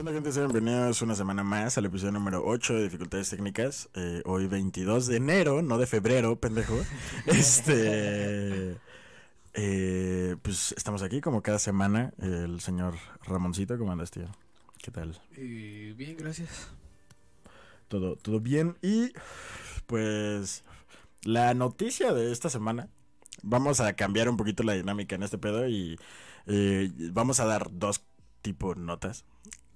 ¿Qué onda, gente? Sean bienvenidos una semana más al episodio número 8 de Dificultades Técnicas. Eh, hoy 22 de enero, no de febrero, pendejo. Este... eh, pues estamos aquí como cada semana. El señor Ramoncito, ¿cómo andas, tío? ¿Qué tal? Eh, bien, gracias. Todo, todo bien. Y pues la noticia de esta semana. Vamos a cambiar un poquito la dinámica en este pedo y eh, vamos a dar dos tipo notas.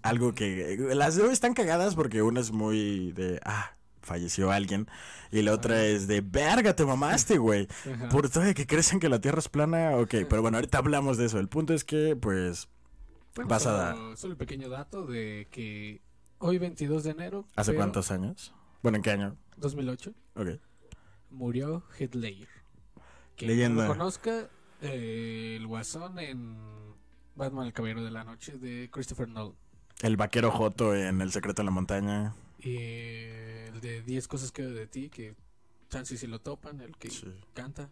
Algo que las hoy están cagadas porque una es muy de ah, falleció alguien y la otra es de verga, te mamaste, güey. Ajá. Por todo de que crecen que la Tierra es plana, ok, pero bueno, ahorita hablamos de eso. El punto es que pues Bueno, vas a solo, dar- solo el pequeño dato de que hoy 22 de enero. ¿hace pero cuántos años? Bueno, ¿en qué año? 2008 Ok. murió Heath Ledger. Que Leyenda. no conozca, eh, el guasón en Batman el Caballero de la Noche de Christopher Nolan. El vaquero Joto en El secreto de la montaña. Y el de 10 cosas que de ti, que chance si lo topan, el que Sí. canta.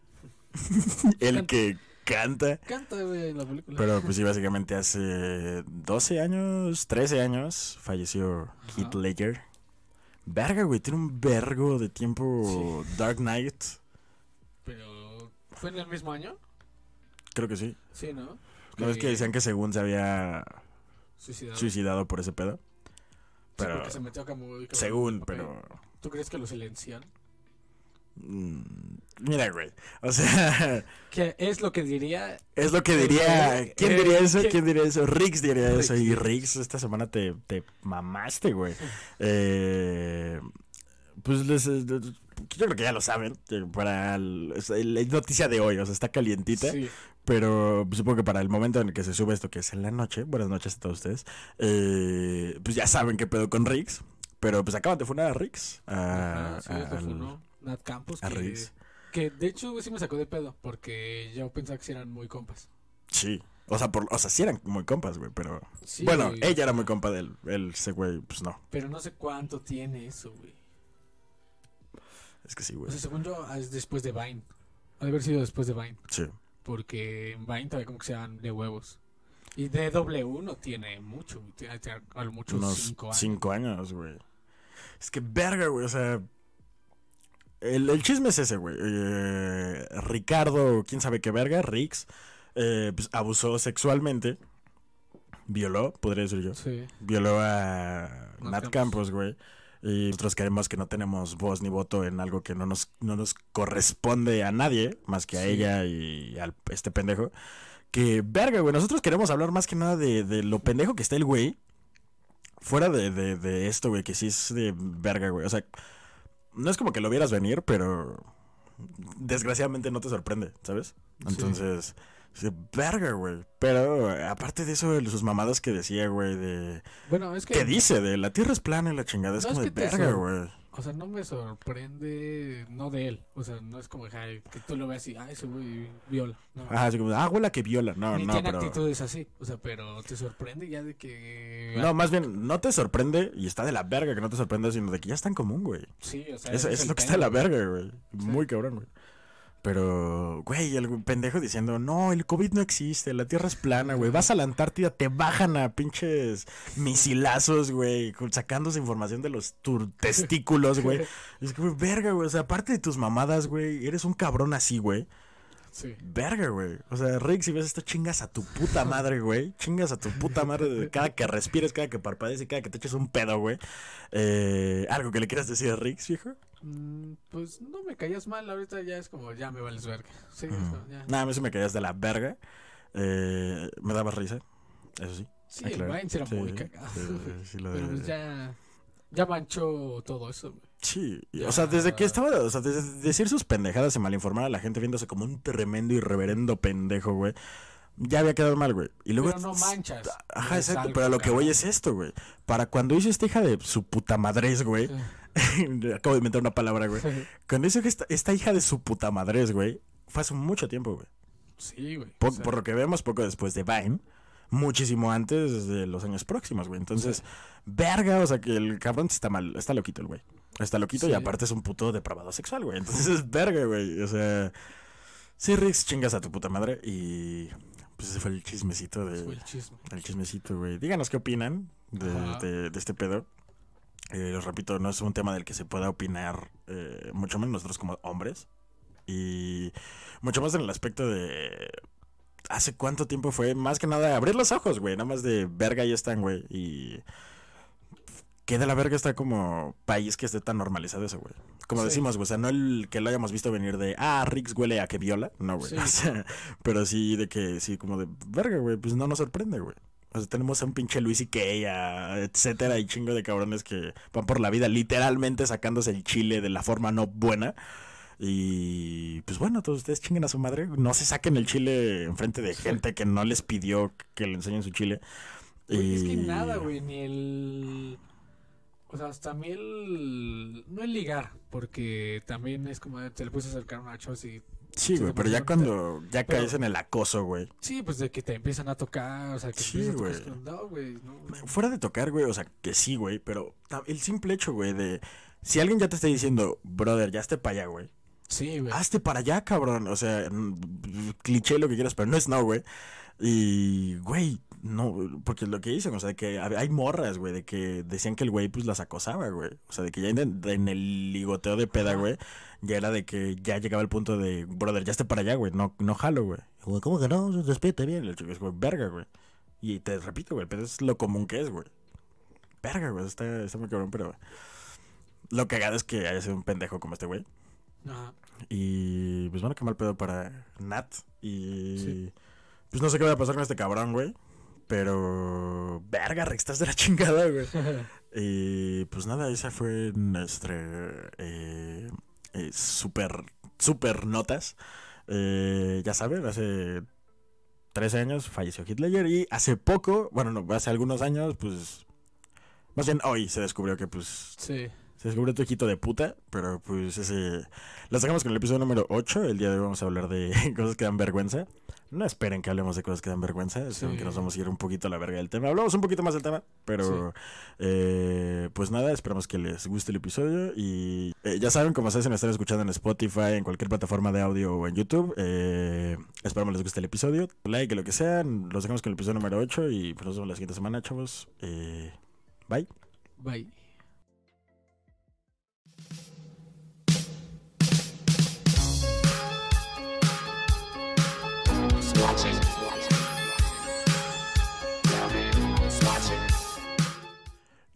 El que canta. Canta, güey, en la película. Pero pues sí, básicamente hace 12 años, 13 años, falleció Heath Ajá. Ledger. Verga, güey, tiene un vergo de tiempo Dark Knight. Pero, ¿fue en el mismo año? Creo que sí. Sí, ¿no? ¿No es que decían que según se había Suicidado. suicidado por ese pedo? Sí, Pero porque se metió muy- cabrón según, pero... ¿Tú crees que lo silencian? mm, Mira, güey. O sea, es lo que diría. es lo que diría... ¿Quién eh, diría eso? ¿quién? ¿Quién diría eso? Rix diría Riggs, eso. Y sí. Rix esta semana te, te mamaste, güey. Eh, pues les, eh, yo creo que ya lo saben. Para el- la noticia de hoy, o sea, está calientita. Sí. Pero supongo que para el momento en el que se sube esto, que es en la noche, buenas noches a todos ustedes, eh, pues ya saben qué pedo con Riggs. Pero pues acaban de funar a Riggs. A, Ajá, sí, a- es lo al- funó. Nat Campos. a Que, Riggs. que de hecho sí me sacó de pedo. Porque yo pensaba que eran muy compas. Sí. O sea, por, o sea, sí eran muy compas, güey, pero... Sí, bueno, güey, ella era muy compa de él. Él, ese güey, pues no. Pero no sé cuánto tiene eso, güey. Es que sí, O güey. sea, según yo, es después de Vine. Ha de haber sido después de Vine. Sí. Porque en Vine todavía como que sean de huevos. Y DW no tiene mucho. Tiene, tiene a lo mucho Unos cinco años. cinco años, güey. Es que verga, güey, o sea... El, el chisme es ese, güey. Eh, Ricardo, quién sabe qué verga, Riggs, eh, pues, abusó sexualmente. Violó, podría decir yo. Sí. Violó a Nat Nat Campos. Campos, güey. Y nosotros creemos que no tenemos voz ni voto en algo que no nos, no nos corresponde a nadie, más que a Sí. ella y a este pendejo. Que verga, güey. Nosotros queremos hablar más que nada de, de lo pendejo que está el güey. Fuera de, de, de esto, güey, que sí es de verga, güey. O sea, no es como que lo vieras venir, pero desgraciadamente no te sorprende, ¿sabes? Entonces, sí, verga, güey. Pero aparte de eso, de sus mamadas que decía, güey, de... Bueno, es que. ¿Qué dice? De la tierra es plana y la chingada. Es No, es como que de verga, güey. O sea, no me sorprende, no de él. O sea, no es como que tú lo veas y, ay, ese güey viola. No. Ajá, así como, ah, güey, la que viola. No, Ni no, tiene pero... actitudes así. O sea, pero te sorprende ya de que. No, más bien, no te sorprende, y está de la verga que no te sorprenda, sino de que ya está en común, güey. Sí, o sea. Eso es el lo que está de la verga, güey. Muy cabrón, güey. Pero, güey, el pendejo diciendo, no, el COVID no existe, la Tierra es plana, güey. Vas a la Antártida, te bajan a pinches misilazos, güey, sacándose información de los tur- testículos, güey. Es que, güey, verga, güey. O sea, aparte de tus mamadas, güey, eres un cabrón así, güey. Sí. Verga, güey. O sea, Rick, si ves esto, chingas a tu puta madre, güey. Chingas a tu puta madre de cada que respires, cada que parpadees y cada que te eches un pedo, güey. Eh, ¿Algo que le quieras decir a Rick, viejo? Mm, pues no me caías mal, ahorita ya es como, ya me vales verga. Sí, es como, ya. Nada, a mí sí me caías de la verga. Eh, me daba risa, eso sí. Sí, Ah, el era Sí, muy sí, cagado. sí, sí, sí, lo Pero de- pues ya. Ya manchó todo eso, güey. Sí, o sea, desde que estaba, o sea, desde decir sus pendejadas y malinformar a la gente viéndose como un tremendo y reverendo pendejo, güey, ya había quedado mal, güey. Y luego... Pero no manchas. Ajá, exacto, pero a lo que voy es esto, güey. Para cuando hizo esta hija de su puta madrez, güey, acabo de inventar una palabra, güey. Cuando hizo esta, esta hija de su puta madrez, güey, fue hace mucho tiempo, güey. Sí, güey. Po- o sea, por lo que vemos, poco después de Vine, muchísimo antes de los años próximos, güey. Entonces, verga, o sea que el cabrón está mal, está loquito el güey. Está loquito y aparte es un puto depravado sexual, güey. Entonces, verga, güey. O sea, sí, Rix, chingas a tu puta madre y pues ese fue el chismecito de. Fue el chisme. El chismecito, güey. Díganos qué opinan de, de- de este pedo. Eh, les repito, no es un tema del que se pueda opinar, eh, mucho menos nosotros como hombres. Y mucho más en el aspecto de. ¿Hace cuánto tiempo fue? Más que nada, abrir los ojos, güey. Nada más de verga ya están, güey. Y. Que de la verga está como país que esté tan normalizado eso, güey. Como Sí. decimos, güey. O sea, no el que lo hayamos visto venir de. Ah, Rix huele a que viola. No, güey. Sí. O sea, pero sí de que, sí, como de verga, güey. Pues no nos sorprende, güey. O sea, tenemos a un pinche Luis y etcétera, y chingo de cabrones que van por la vida literalmente sacándose el chile de la forma no buena. Y pues bueno, todos ustedes chinguen a su madre. No se saquen el chile enfrente de gente que no les pidió que le enseñen su chile. Güey, Es que Y- nada, güey, ni el... O sea, hasta a mí el... No el ligar, porque también es como te le puedes acercar a una chos y... Sí, güey, pero ya cuando ya pero- caes en el acoso, güey. Sí, pues de que te empiezan a tocar, o sea, que Sí, güey. No, güey, no. Fuera de tocar, güey, o sea, que sí, güey, pero el simple hecho, güey, de si alguien ya te está diciendo, brother, ya esté para allá, güey. Sí, güey. Hazte para allá, cabrón. O sea, cliché lo que quieras, pero no es no, güey. Y, güey, no, porque lo que dicen, o sea, que hab- hay morras, güey, de que decían que el güey, pues, las acosaba, güey. O sea, de que ya en, en el ligoteo de peda, güey, ya era de que ya llegaba el punto de, brother, ya esté para allá, güey, no, no jalo, güey. Güey, ¿cómo que no? Respete bien. El chico es, güey, verga, güey. Y te repito, güey, pero es lo común que es, güey. Verga, güey, está, está muy cabrón, pero... Lo cagado es que haya sido un pendejo como este güey. Ajá. Y pues bueno, qué mal pedo para Nat. Y Sí. pues no sé qué va a pasar con este cabrón, güey. Pero verga, Rex, estás de la chingada, güey. Y pues nada, esa fue nuestra eh, eh, super, super notas. Eh, ya saben, hace 13 años falleció Hitler y hace poco, bueno, no, hace algunos años, pues... Más bien hoy se descubrió que pues sí. se descubrió tu hijito de puta, pero pues ese... Lo sacamos con el episodio número 8. El día de hoy vamos a hablar de cosas que dan vergüenza. No esperen que hablemos de cosas que dan vergüenza, Sí. aunque nos vamos a ir un poquito a la verga del tema. Hablamos un poquito más del tema, pero eh, pues nada, esperamos que les guste el episodio. Y eh, ya saben, como se hacen estar escuchando en Spotify, en cualquier plataforma de audio o en YouTube. Eh, esperamos les guste el episodio. Like, lo que sea. Los dejamos con el episodio número 8 y pues nos vemos la siguiente semana, chavos. Eh, bye. Bye. ¿Qué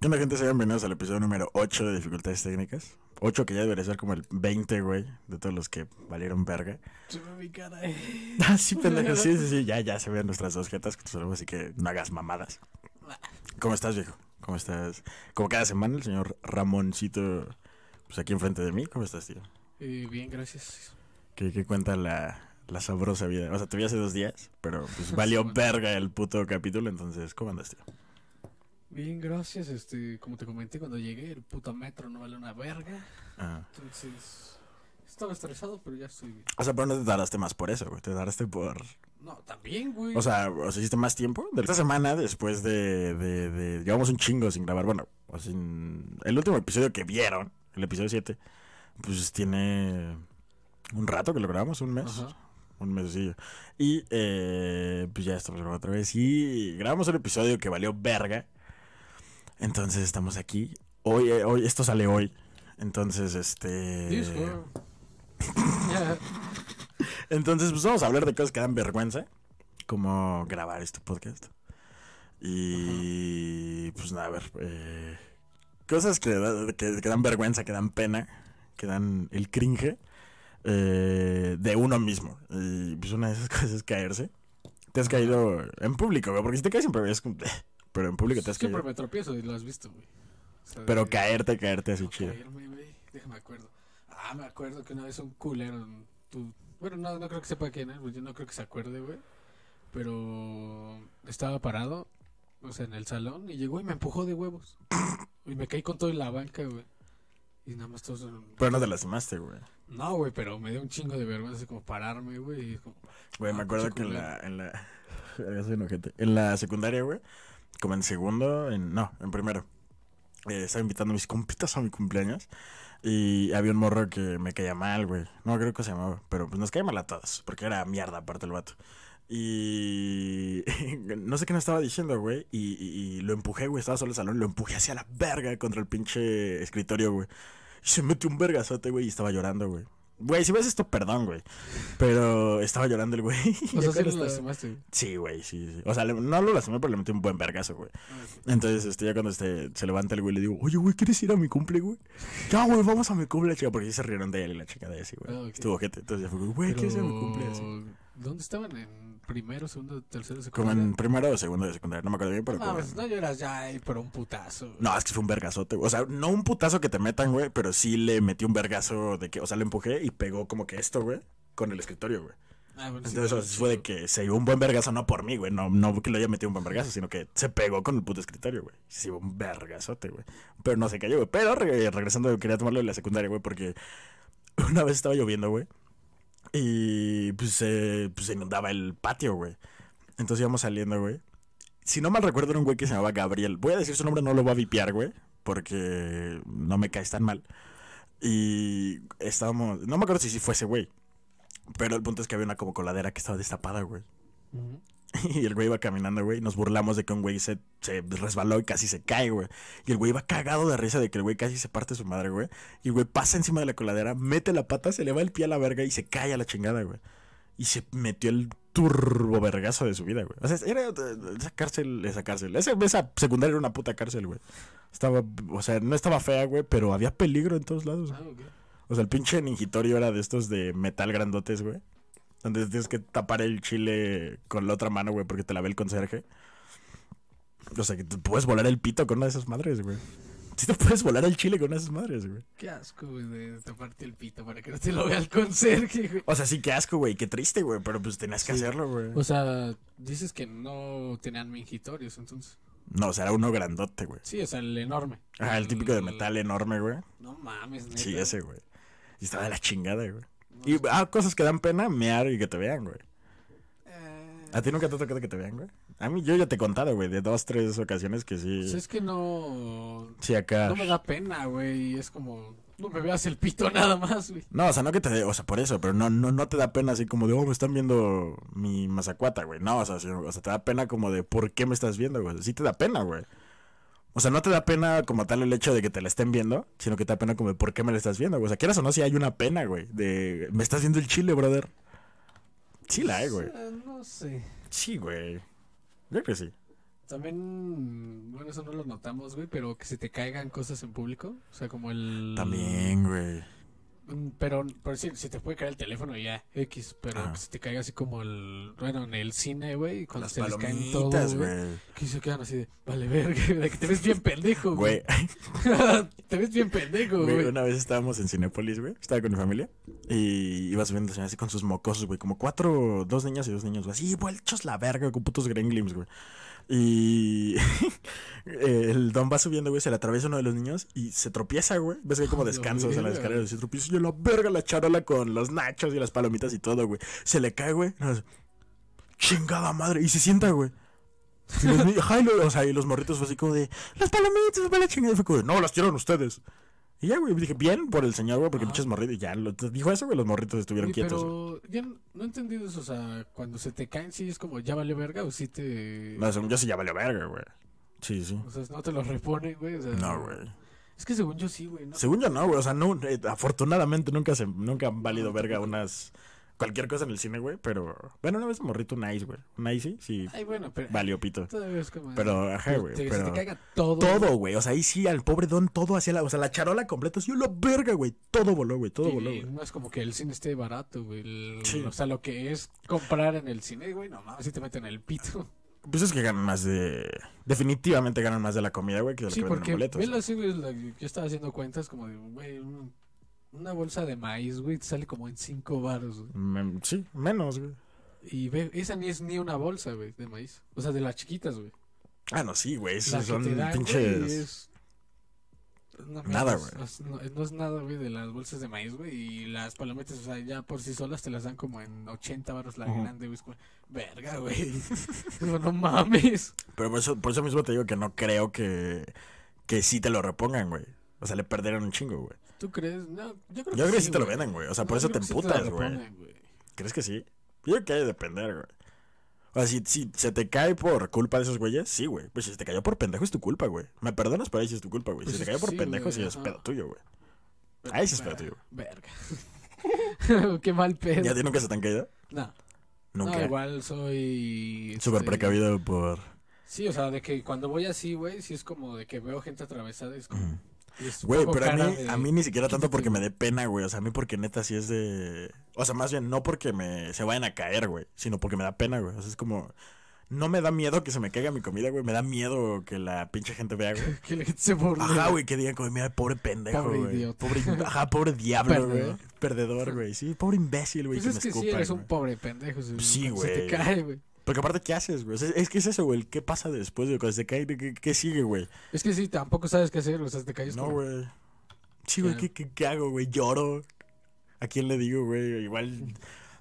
onda, gente? Sean bienvenidos al episodio número 8 de Dificultades Técnicas. 8 que ya debería ser como el 20, güey, de todos los que valieron verga. Se ve mi cara. eh. Ah, sí, pendejo, sí, sí, sí, ya, ya se ven nuestras dos jetas, que así que no hagas mamadas. ¿Cómo estás, viejo? ¿Cómo estás? Como cada semana, el señor Ramoncito, pues aquí enfrente de mí. ¿Cómo estás, tío? Eh, bien, gracias. ¿Qué, qué cuenta la, la sabrosa vida? O sea, te vi hace dos días, pero pues valió verga el puto capítulo, entonces, ¿cómo andas, tío? Bien, gracias. Este, como te comenté cuando llegué, el puto metro no vale una verga. Ah. Entonces, estaba estresado, pero ya estoy bien. O sea, pero no te tardaste más por eso, güey, te tardaste por... No, también, güey. O sea, o sea, hiciste más tiempo. De esta semana, después de, de, de- Llevamos un chingo sin grabar. Bueno, o sin- el último episodio que vieron, el episodio 7, pues tiene un rato que lo grabamos, un mes. Ajá. Un mesecillo. Y eh, pues ya estamos grabando otra vez. Y grabamos un episodio que valió verga. Entonces estamos aquí. Hoy, eh, hoy, esto sale hoy. Entonces, este. Entonces, pues vamos a hablar de cosas que dan vergüenza, como grabar este podcast. Y pues nada, a ver, eh, cosas que, que dan vergüenza, que dan pena, que dan el cringe eh, de uno mismo. Y pues una de esas cosas es caerse. Te has caído en público, güey, porque si te caes siempre es como... Pero en público te has Siempre caído. me tropiezo y lo has visto, güey. O sea, Pero de- caerte, caerte así no chido. caerme, güey. Déjame acuerdo. Ah, me acuerdo que una vez un culero. tu- Bueno, no, no creo que sepa quién es, pues yo no creo que se acuerde, güey. Pero estaba parado, o sea, en el salón y llegó y me empujó de huevos. Y me caí con todo en la banca, güey. Y nada más todos. Pero no te lastimaste, güey. No, güey, pero me dio un chingo de vergüenza, así como pararme, güey. Güey, me Ah, acuerdo que en la, en la. En la secundaria, güey, como en segundo, en, no, en primero, eh, estaba invitando a mis compitas a mi cumpleaños y había un morro que me caía mal, güey. No creo que se llamaba, pero pues nos caía mal a todos, porque era mierda aparte el vato. Y no sé qué me estaba diciendo, güey. Y, y- y lo empujé, güey. Estaba solo en el salón. Lo empujé hacia la verga contra el pinche escritorio, güey. Se metió un vergazote, güey. Y estaba llorando, güey. Güey, si ves esto, perdón, güey. Pero estaba llorando el güey. O sea, sí lo lastimaste. güey. Sí, güey, sí, sí. O sea, le- no lo lastimé, pero le metí un buen vergazo, güey. Entonces, este, ya cuando este, se levanta el güey, le digo, oye, güey, ¿quieres ir a mi cumple, güey? Ya, güey, vamos a mi cumple, chica. Porque sí se rieron de él y la chica de así, güey. Ah. Estuvo gente. Entonces ya fue, güey, ¿quieres ir a mi cumple? Así. Pero, ¿Dónde estaban? ¿En primero, segundo, tercero, Como secundaria? en primero o segundo de secundaria, no me acuerdo bien, pero No, como pues en- no lloras ya por un putazo. güey. No, es que fue un vergazote, güey. O sea, no un putazo que te metan, güey, pero sí le metí un vergazo de que, o sea, le empujé y pegó como que esto, güey, con el escritorio, güey. Ah, bueno, sí, Entonces sí, fue de que se dio un buen vergazo, no por mí, güey. No, no que lo haya metido un buen vergazo, sino que se pegó con el puto escritorio, güey. Sí, un vergazote, güey. Pero no se cayó, güey. Pero re- regresando, quería tomarlo de la secundaria, güey, porque una vez estaba lloviendo, güey. Y pues, pues se inundaba el patio, güey. Entonces íbamos saliendo, güey. Si no mal recuerdo, era un güey que se llamaba Gabriel. Voy a decir su nombre, no lo voy a vipiar, güey. Porque no me caes tan mal. Y estábamos. No me acuerdo si sí fue ese güey. Pero el punto es que había una como coladera que estaba destapada, güey. Ujú. Y el güey iba caminando, güey. y Nos burlamos de que un güey se, se resbaló y casi se cae, güey. Y el güey iba cagado de risa de que el güey casi se parte su madre, güey. Y el güey pasa encima de la coladera, mete la pata, se le va el pie a la verga y se cae a la chingada, güey. Y se metió el turbo vergazo de su vida, güey. O sea, era eh, esa cárcel, esa cárcel. Esa, esa secundaria era una puta cárcel, güey. Estaba, o sea, no estaba fea, güey, pero había peligro en todos lados. Ah, ok. O sea, el pinche ningitorio era de estos de metal grandotes, güey. Donde tienes que tapar el chile con la otra mano, güey, porque te la ve el conserje. O sea, que te puedes volar el pito con una de esas madres, güey. Sí te puedes volar el chile con esas madres, güey. Qué asco, güey, de taparte el pito para que no te lo vea el conserje, güey. O sea, sí, qué asco, güey. Qué triste, güey. Pero pues tenías que Sí. hacerlo, güey. O sea, dices que no tenían mingitorios, entonces. No, o sea, era uno grandote, güey. Sí, o sea, el enorme. Ajá, el típico de metal enorme, güey. No mames, neta. Sí, ese, güey. Y estaba de la chingada, güey. No Y ah, cosas que dan pena, mear y que te vean, güey. Eh, ¿A ti nunca te ha tocado que te vean, güey? A mí yo ya te he contado, güey, de dos, tres ocasiones que sí. pues es que no. Sí, acá. No me da pena, güey. Es como. No me veas el pito nada más, güey. No, o sea, no que te dé, o sea, por eso, pero no, no, no te da pena así como de, oh, me están viendo mi mazacuata, güey. No, o sea, sí, o sea, te da pena como de, ¿por qué me estás viendo, güey? Sí te da pena, güey. O sea, no te da pena como tal el hecho de que te la estén viendo, sino que te da pena como de, ¿por qué me la estás viendo, güey? O sea, quieras o no, si hay una pena, güey, de, me estás viendo el chile, brother. Sí la hay, güey. Eh, No sé. Sí, güey. Yo creo que sí. También, bueno, eso no lo notamos, güey, pero que se te caigan cosas en público. O sea, como el. También, güey. Mm, Pero, por si, si te puede caer el teléfono ya, X, pero Ajá. que se te caiga así como el. Bueno, en el cine, güey, cuando Las se les caen todo, güey. Que se quedan así de, vale, verga, de que te ves bien pendejo, Güey, te ves bien pendejo, Güey, una vez estábamos en Cinépolis, güey. Estaba con mi familia. Y iba subiendo así con sus mocosos, güey. Como cuatro, dos niñas y dos niños, güey. Así, vueltos la verga, con putos gremlins, güey. Y el don va subiendo, güey. Se le atraviesa uno de los niños y se tropieza, güey. Ves que hay como La descansos en las escaleras. Se tropieza y yo la verga la charola con los nachos y las palomitas y todo, güey. Se le cae, güey. Chingada madre. Y se sienta, güey. Y los, ajá, y lo- o sea, y los morritos fue así como de, las palomitas, fue la chingada. Y fue como de, no, las tiraron ustedes. Y ya, güey, dije, bien por el señor, güey, porque pinches morritos. Y ya, lo, dijo eso, güey, los morritos estuvieron quietos. pero ya no, no he entendido eso, o sea, cuando se te caen, sí es como, ya vale verga o sí te... No, según yo sí ya valió verga, güey. Sí, sí. O sea, no te lo reponen, güey. O sea, No, güey. Es que según yo sí, güey. ¿no? Según yo no, güey. O sea, no, eh, afortunadamente nunca se, nunca han valido verga unas. Cualquier cosa en el cine, güey. Pero. Bueno, una vez morrito un ice, güey. Un ice, sí. Ay, bueno, pero... Valió pito. Todavía es como... Pero, ajá, güey. te- Pero. Se te caiga todo. Todo, güey. O sea, ahí sí, al pobre don, todo hacia la. O sea, la charola completa, sí, la verga, güey. Todo voló, güey. Todo voló, güey. no es como que el cine esté barato, güey. el- Sí. O sea, lo que es comprar en el cine, güey, no mames, si te meten el pito. Pues es que ganan más de. Definitivamente ganan más de la comida, güey, que de lo Sí, que venden boletos. así, yo estaba haciendo cuentas como de, güey, un- una bolsa de maíz, güey, te sale como en cinco baros, güey. Sí, menos, güey. Y ve, esa ni es ni una bolsa, güey, de maíz. O sea, de las chiquitas, güey. Ah, no, sí, güey. La Esos que son te dan, güey, pinches. es- no, Nada, güey. es- No, no es nada, güey, de las bolsas de maíz, güey. Y las palomitas, o sea, ya por sí solas te las dan como en 80 baros la Ujú. grande, güey. Es como, verga, güey. Digo, no mames. Pero por eso, por eso mismo te digo que no creo que, que sí te lo repongan, güey. O sea, le perdieron un chingo, güey. ¿Tú crees? No, yo creo Yo creo que sí te lo venden, güey. O sea, No, por eso te emputas, güey. ¿Crees que sí? Yo creo que hay de depender, güey. O sea, si, si se te cae por culpa de esos güeyes, sí, güey. Pues si se te cayó por pendejo es tu culpa, güey. Me perdonas, pero ahí sí es tu culpa, güey. Pues si es te cayó por sí, pendejo, sí es pedo tuyo, güey. Ahí sí es pedo tuyo. Verga. Qué mal pedo. ¿Ya a ti nunca se te han caído? No, Nunca. no, igual soy... Súper este, precavido por... Sí, o sea, de que cuando voy así, güey, sí es como de que veo gente atravesada, es como... Güey, pero a mí, de- a mí ni siquiera tanto porque me güey. dé pena, güey. O sea, a mí porque neta sí es de... O sea, más bien no porque me se vayan a caer, güey. Sino porque me da pena, güey. O sea, es como... No me da miedo que se me caiga mi comida, güey. Me da miedo que la pinche gente vea, güey. Que la gente se burle. Ajá, güey, que digan como, mira, pobre pendejo, Pobre güey. idiota. Pobre, ajá, pobre diablo, güey. Perdedor. Güey. Sí, pobre imbécil, güey, Pues que es me que sí, escupa, eres güey. un pobre pendejo. si- Sí, cuando Se te güey. cae, güey. Porque aparte, ¿qué haces, güey? O sea, es que es eso, güey. ¿Qué pasa después, güey? Cuando se cae, ¿qué, qué sigue, güey? Es que sí, tampoco sabes qué hacer, o sea, te caes No, como- güey. Sí, güey. ¿qué, qué, qué hago, güey? Lloro. ¿A quién le digo, güey? Igual...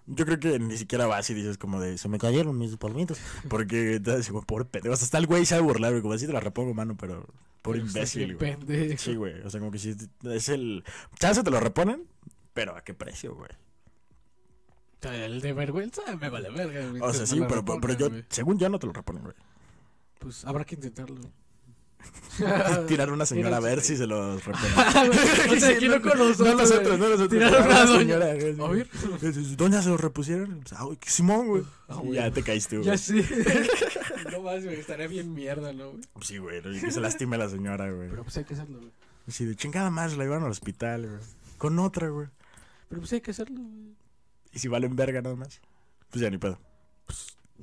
Yo creo que ni siquiera vas y dices como de, se me cayeron mis palmitos. Porque te das como, pobre pendejo. O sea, hasta el güey sabe burlar, güey. Como así te la repongo, mano, pero... Estás imbécil, güey. Sí, güey. O sea, como que sí es el. Chance te lo reponen, pero ¿a qué precio, güey? El de vergüenza me vale verga. güey, O sea, sí, pero, yo, güey. según yo, no te lo reponen, güey. Pues habrá que intentarlo. Tirar una señora a ver si se los reponen. o sea, aquí no con nosotros. No nosotros, no nosotros. Tirar una señora. A ver. Doña, ¿se lo repusieron? Pues, ah, güey, Simón, güey. Ah, güey. ya te caíste, güey. Ya sí. no más, güey, estaría bien mierda, ¿no, güey? Sí, güey. que se lastime la señora, güey. Pero pues hay que hacerlo, güey. Sí, de chingada más la llevaron al hospital, güey. Con otra, güey. Pero pues hay que hacerlo, güey. Y si valen verga nada más. Pues ya ni pedo.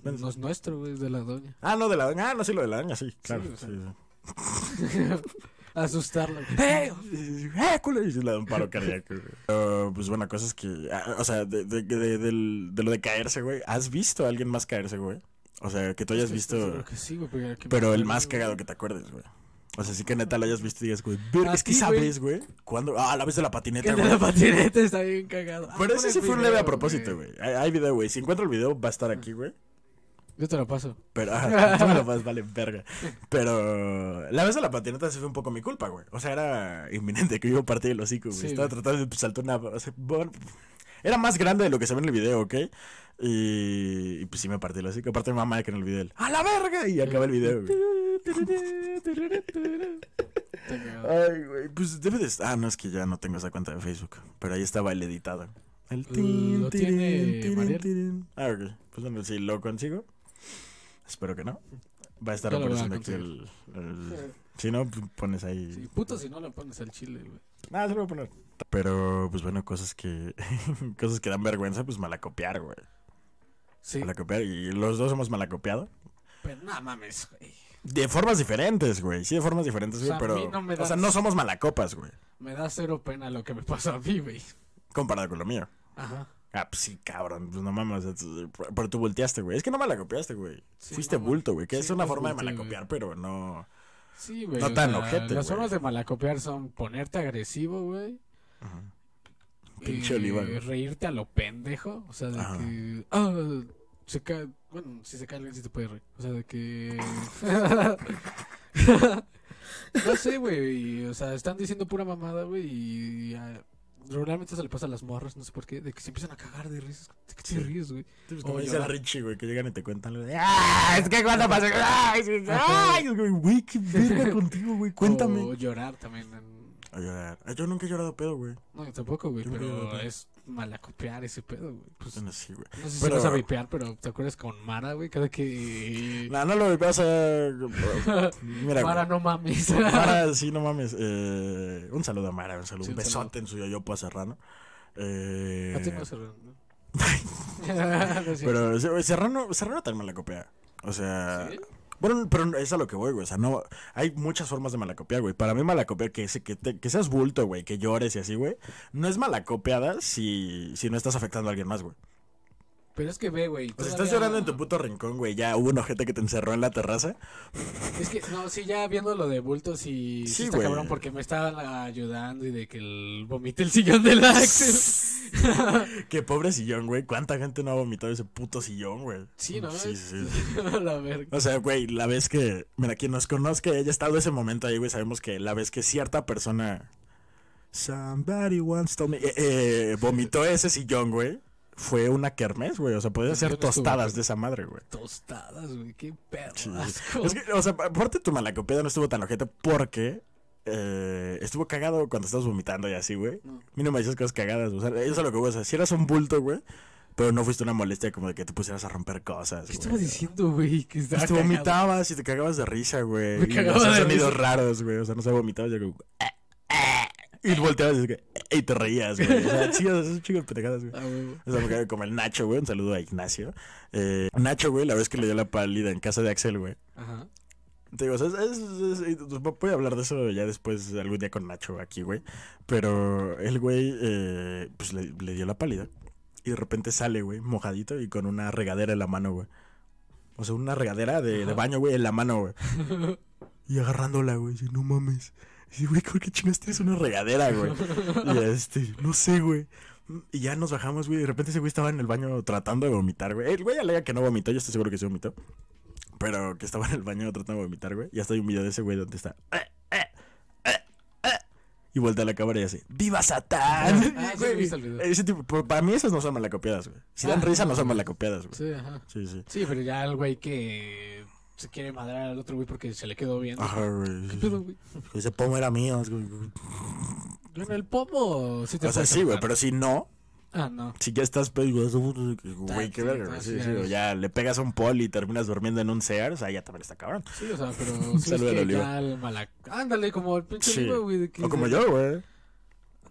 Bueno, No es nuestro, güey, es de la doña. Ah, no, de la doña. Ah, no, sí, lo de la doña, sí, claro. o sea. sí, sí. Asustarla. güey. ¡Eh! ¡Eh, culo! Y se le da un paro cardíaco, güey. Pero, pues bueno, cosas que. ah, O sea, de, de, de, de lo de caerse, güey. ¿Has visto a alguien más caerse, güey? O sea, que tú hayas visto. seguro que sí, güey, pero, que Pero el más güey. cagado que te acuerdes, güey. O sea, sí que neta lo hayas visto y digas, güey. "Verga, Es que sabes, güey. ¿Cuándo? Ah, la vez de la patineta, de güey. la patineta está bien cagado. Ah, Pero ese sí fue un leve a propósito, güey. Hay, hay video, güey. Si encuentro el video, va a estar aquí, güey. Yo te lo paso. Pero, ajá, tú me lo vas, vale, verga. Pero la vez de la patineta sí fue un poco mi culpa, güey. O sea, era inminente que yo partir el hocico, güey. Sí, Estaba güey. tratando de pues, saltar una. o sea, bueno, era más grande de lo que se ve en el video, ¿ok? Y, y, pues sí me partí el hocico. Aparte, mi mamá que en el video, ¡a la verga! Y acaba el video, güey. Ay, güey, pues debe de estar. Ah, no, es que ya no tengo esa cuenta de Facebook. Pero ahí estaba el editado. El tin, Lo tirin, tiene tirin, Mariel. tirin. Ah, ok. Pues bueno, si lo consigo. Espero que no. Va a estar lo apareciendo aquí el, el- Si no, pues, pones ahí. Sí, puto si no le pones al chile, güey. Ah, se lo voy a poner. Pero, pues bueno, cosas que. cosas que dan vergüenza, pues malacopiar, güey. Sí. Malacopiar. Y los dos hemos malacopiado. Pero no mames, güey. De formas diferentes, güey. Sí, de formas diferentes, O güey. sea, pero. no O sea, no somos malacopas, güey. Me da cero pena lo que me pasó a mí, güey. Comparado con lo mío. Ajá. Ah, pues sí, cabrón. Pues no mames. Pero tú volteaste, güey. Es que no malacopiaste, güey. Sí, Fuiste bulto, güey. Que sí, es una forma de malacopiar, pero no. Sí, güey. No tan sea, ojete, Las formas de malacopiar son ponerte agresivo, güey. Pinche eh, oliva, reírte a lo pendejo. O sea, de Ajá. que. Ah, se cae. Bueno, si se cae alguien, sí te puede reír. O sea, de que. no sé, güey. O sea, están diciendo pura mamada, güey. Y. ah, Regularmente se le pasa a las morras, no sé por qué, de que se empiezan a cagar de risas. ¿De qué te ríes, güey? Pues como dice llorar. Richie, güey, que llegan y te cuentan. lo de, ¡Ah! Es que cuando pasa. ¡Ay! Güey, qué verga contigo, güey. Cuéntame. O llorar también. en- A llorar. Yo nunca he llorado pedo, güey. No, yo tampoco, güey, Yo pero es malacopiar ese pedo, güey. Pues, Bueno, sí, güey. no sé si pero- vas a vipear, pero ¿te acuerdas con Mara, güey? Cada que... No, no lo vas a. Mira, Mara, güey. no mames. Mara, sí, no mames. Eh, un saludo a Mara, un saludo. Sí, un un saludo. besote en su yoyopo a Serrano. Eh, A ti no, Serrano, ¿no? Pero Serrano, Serrano también me la copia. O sea. ¿Sí? Bueno, pero es a lo que voy, güey. O sea, no. Hay muchas formas de malacopiar, güey. Para mí, malacopiar, que, que, te- que seas bulto, güey, que llores y así, güey. No es malacopiada si, si no estás afectando a alguien más, güey. Pero es que ve, güey. O sea, estás todavía- llorando en tu puto rincón, güey. Ya hubo un ojete que te encerró en la terraza. Es que, no, sí, ya viendo lo de bultos y... Sí, Sí, está cabrón porque me estaban ayudando y de que el vomite el sillón del Axel. Qué pobre sillón, güey. ¿Cuánta gente no ha vomitado ese puto sillón, güey? Sí, ¿no? Sí, sí, sí. la verga. O sea, güey, la vez que. Mira, quien nos conozca y haya estado ese momento ahí, güey, sabemos que la vez que cierta persona. Somebody once told me. eh, eh, vomitó ese sillón, güey. Fue una kermés, güey. O sea, podías hacer tostadas güey. de esa madre, güey. Tostadas, güey. Qué. Sí. asco. Es que, o sea, aparte tu malacopiada no estuvo tan ojete porque eh, estuvo cagado cuando estabas vomitando y así, güey. No. A mí no me dices cosas cagadas, o sea, eso es lo que voy a decir. Si eras un bulto, güey, pero no fuiste una molestia como de que te pusieras a romper cosas. ¿Qué güey. estabas diciendo, güey? Que estaba Pues te cagado. vomitabas y te cagabas de risa, güey. Me y cagaba hacías de sonidos risa. raros, güey. O sea, no se vomitabas, yo como... "Eh, eh", Y volteabas y, que, y te reías, güey. O sea, sí, o sea, esos chicos pendejadas, güey. Ah, güey. O sea, porque como el Nacho, güey. Un saludo a Ignacio. Eh, Nacho, güey, la vez que le dio la pálida en casa de Axel, güey. Ajá. Te digo, o sea, es, es- es- voy a hablar de eso ya después, algún día con Nacho aquí, güey. Pero el güey, eh, pues le, le dio la pálida. Y de repente sale, güey, mojadito y con una regadera en la mano, güey. O sea, una regadera de, de baño, güey, en la mano, güey. Y agarrándola, güey. Dice, no mames. Dice, güey, ¿por qué chingas tienes una regadera, güey? Y este, no sé, güey. Y ya nos bajamos, güey. De repente ese güey estaba en el baño tratando de vomitar, güey. El güey alega que no vomitó, yo estoy seguro que sí vomitó. Pero que estaba en el baño tratando de vomitar, güey. Y hasta hay un video de ese güey donde está. "Eh, eh, eh, eh", Y vuelta a la cámara y hace, ¡Viva Satán! Ah, Güey. Ese tipo, para mí esas no son malacopiadas, güey. Si dan Ah, risa, no son malacopiadas, güey. Sí, ajá. Sí, sí. Sí, pero ya el güey que se quiere madrar al otro güey porque se le quedó bien. Ajá, güey. ¿Qué sí, pedo, sí. güey? Ese pomo era mío. Yo en el pomo sí te O sea, sí, güey, pero si no, Ah, no. Si ya estás pedo, güey, qué sí, verga, güey. sí, Sí, sí, ya o le pegas a un poli y terminas durmiendo en un Sears, ahí ya también está cabrón. Sí, o sea, pero sí es que. Ándale, como el pinche Sí. Güey. que O como yo, güey.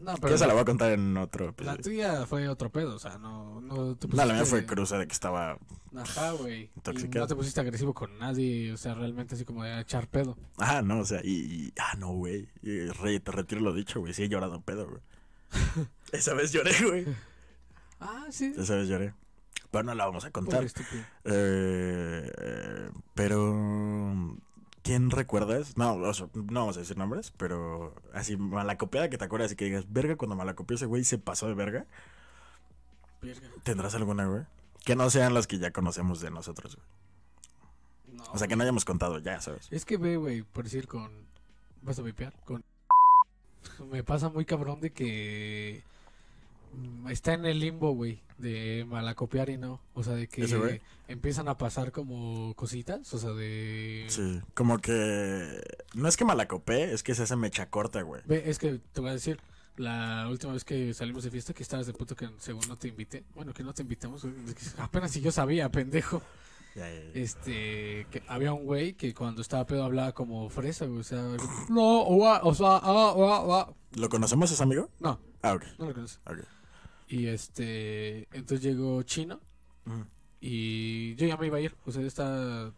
No, pero esa la la, voy a contar en otro la episodio. tuya fue otro pedo, o sea, no... No, te No, la mía pusiste- fue cruza de que estaba. Ajá, güey. No te pusiste agresivo con nadie, o sea, realmente así como de echar pedo. Ah, no, o sea, y. y- ah, no, güey. Re- te retiro lo dicho, güey. Sí he llorado pedo, güey. Esa vez lloré, güey. Ah, sí. Esa vez lloré. Pero no la vamos a Pobre contar. estúpido. Eh, eh, pero. ¿Quién recuerdas? No, o sea, no vamos a decir nombres, pero así malacopiada que te acuerdas y que digas, verga, cuando malacopió ese güey se pasó de verga. Verga. ¿Tendrás alguna, güey? Que no sean las que ya conocemos de nosotros, güey. No, O sea, que no hayamos contado ya, ¿sabes? Es que ve, güey, por decir con... ¿Vas a vipear? Con... Me pasa muy cabrón de que... Está en el limbo, güey, de malacopiar y no. O sea, de que empiezan a pasar como cositas, o sea, de... Sí, como que... No es que malacopé, es que se hace mecha corta, güey. Es que te voy a decir, la última vez que salimos de fiesta, que estabas de puto que según no te invité. Bueno, que no te invitamos, apenas si yo sabía, pendejo. Ya, ya, ya. Este, que había un güey que cuando estaba pedo hablaba como fresa, güey, o sea, no, o sea, ah, ua, ua. ¿Lo conocemos ese amigo? No, Ah, ok. no lo conoces. ok. Y este, entonces llegó Chino Ujú. y yo ya me iba a ir, o sea, esta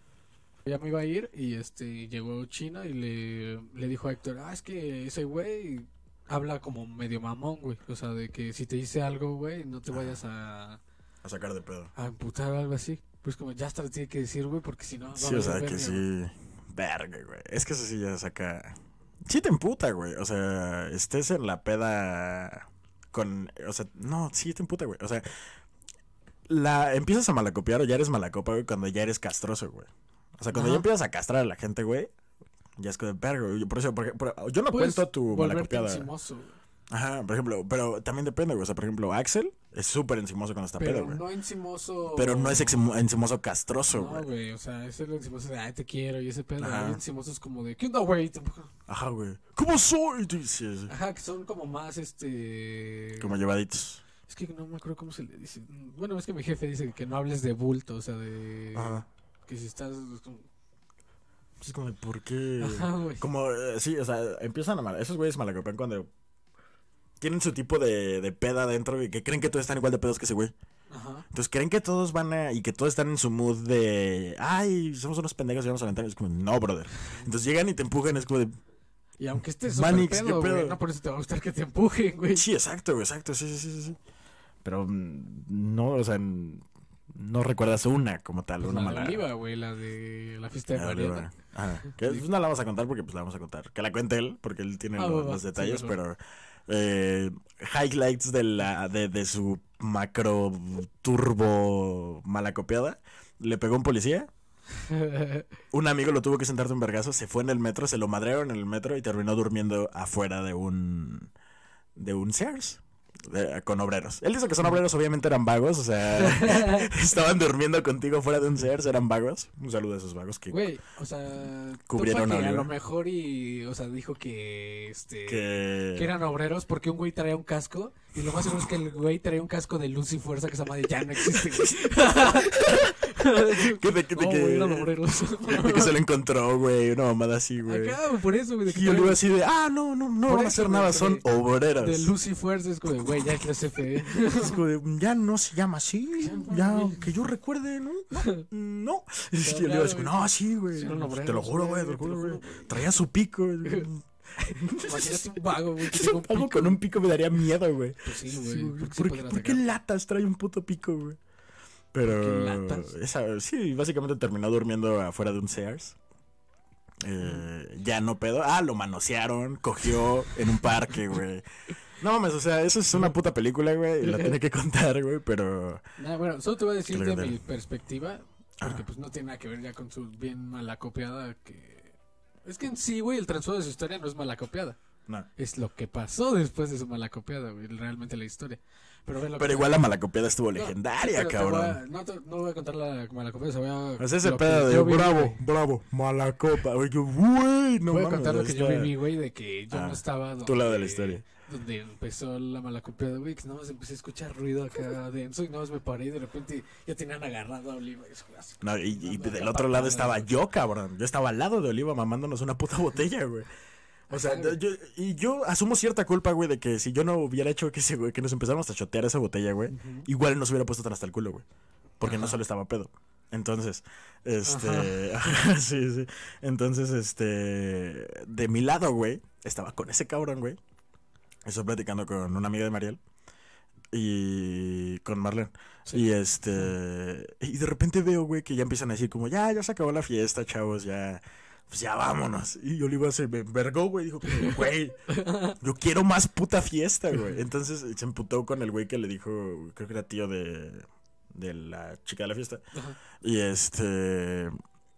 ya me iba a ir y este llegó Chino y le, le dijo a Héctor, ah, es que ese güey habla como medio mamón, güey, o sea, de que si te dice algo, güey, no te vayas a, A sacar de pedo. a emputar o algo así. Pues como ya hasta le tiene que decir, güey, porque si no... Sí, o sea, que verga, sí... Verga, güey. Es que eso sí ya saca... Sí te emputa, güey. O sea, estés en la peda con... O sea, no, sí te emputa, güey. O sea, la empiezas a malacopiar o ya eres malacopa, güey, cuando ya eres castroso, güey. O sea, cuando ya empiezas a castrar a la gente, güey, ya es como de güey. Por eso, por, por- yo no Puedes cuento tu malacopiada. encimoso. Ajá, por ejemplo, pero también depende, güey. O sea, por ejemplo, Axel es súper encimoso cuando está Pero pedo, güey. no encimoso. Pero no es encimoso castroso, No, güey. güey, o sea, ese es lo encimoso de, ay, te quiero, y ese pedo. Ajá. Hay encimosos como de, ¿qué onda, güey? Ajá, güey. ¿Cómo soy? Sí. Ajá, que son como más, este... Como llevaditos. Es que no me acuerdo cómo se le dice. Bueno, es que mi jefe dice que no hables de bulto, o sea, de... Ajá. Que si estás... como- Es como de, ¿por qué? Ajá, güey. Como, eh, sí, o sea, empiezan a mal. Esos güeyes malacopean cuando tienen su tipo de, de peda adentro y que creen que todos están igual de pedos que ese güey. Ajá. Entonces creen que todos van a. y que todos están en su mood de. Ay, somos unos pendejos y vamos a aventar. Es como, no, brother. Entonces llegan y te empujan, es como de. Y aunque estés Manix, ¿qué pedo, güey, pedo? no por eso te va a gustar que te empujen, güey. Sí, exacto, güey, exacto, sí, sí, sí, sí. Pero mm, no, o sea, no recuerdas una como tal, Pues una la de mala. Oliva, güey, la de la fiesta de La de Mariana. Ajá. Que pues, no la vamos a contar porque pues la vamos a contar. Que la cuente él, porque él tiene Ah, los sí, detalles, mejor. pero eh, highlights de la de, de su macro turbo mala copiada. Le pegó un policía. Un amigo lo tuvo que sentar de un vergazo, se fue en el metro, se lo madrearon en el metro y terminó durmiendo afuera de un de un Sears. Eh, con obreros. Él dice que son obreros, obviamente eran vagos, o sea, estaban durmiendo contigo fuera de un Sears, eran vagos. Un saludo a esos vagos que, Güey, o sea, Cubrieron a a lo mejor y, o sea, dijo que, este, que- que eran obreros porque un güey traía un casco y lo más seguro es que el güey traía un casco de luz y fuerza que esa madre ya no existe. güey. que, de- que- de No, güey, eran obreros. de que se lo encontró, güey, una mamada así, güey. Acá, por eso, güey, Y yo le traen iba así de, ah, no, no, no van a hacer güey, nada, son obreros. de luz y fuerza es como, de, güey, ya es la CFE. Es como de, ya no se llama así, no, ya, güey. que yo recuerde, ¿no? No. no. Y le iba así, güey. no, sí, güey. Te lo juro, güey, güey, te lo güey. juro, güey. Traía su pico. güey. Imagínate un vago, güey, un con un pico me daría miedo, güey. Pues sí, güey. güey. ¿Por qué se ¿Por, podrá qué- por qué atacar? latas trae un puto pico, güey? Pero. qué latas? Esa, sí, básicamente terminó durmiendo afuera de un Sears. Eh, ya no pedo. Ah, lo manosearon, cogió en un parque, güey. No mames, o sea, eso es una puta película, güey, y la tiene que contar, güey, pero... Nah, bueno, solo te voy a decir de mi perspectiva, porque pues no tiene nada que ver ya con su bien mala copiada que... Es que en sí, güey, el trasfondo de su historia no es mala copiada. No. Es lo que pasó después de su mala copiada, güey, realmente la historia. Pero, que- igual la malacopiada estuvo No, legendaria, voy cabrón. a- no, te- no voy a contar la malacopiada, se voy a... Sea, ese pedo de bravo, güey. bravo, mala copa. Yo, güey, no voy a mames, contar lo que yo viví, güey, de que yo Ah, no estaba donde... tu lado de la historia. Donde empezó la malacopiada, güey, que nada más empecé a escuchar ruido acá denso y nada más me paré y de repente ya tenían agarrado a Oliva. y No, y, del otro lado estaba yo, cabrón. Yo estaba al lado de Oliva mamándonos una puta botella, güey. O sea, Ajá, yo, y yo asumo cierta culpa, güey, de que si yo no hubiera hecho que, ese, güey, que nos empezáramos a chotear esa botella, güey, igual nos hubiera puesto tan hasta el culo, güey. Porque no solo estaba pedo. Entonces, este. sí, sí. Entonces, este. De mi lado, güey, estaba con ese cabrón, güey. Estoy platicando con una amiga de Mariel. Y con Marlene. Sí. Y este. Y de repente veo, güey, que ya empiezan a decir, como, ya, ya se acabó la fiesta, chavos, ya. Pues ya vámonos. Y Oliva se me envergó, güey. Dijo, güey, yo quiero más puta fiesta, güey. Entonces se emputó con el güey que le dijo, creo que era tío de, de la chica de la fiesta. Ajá. Y este.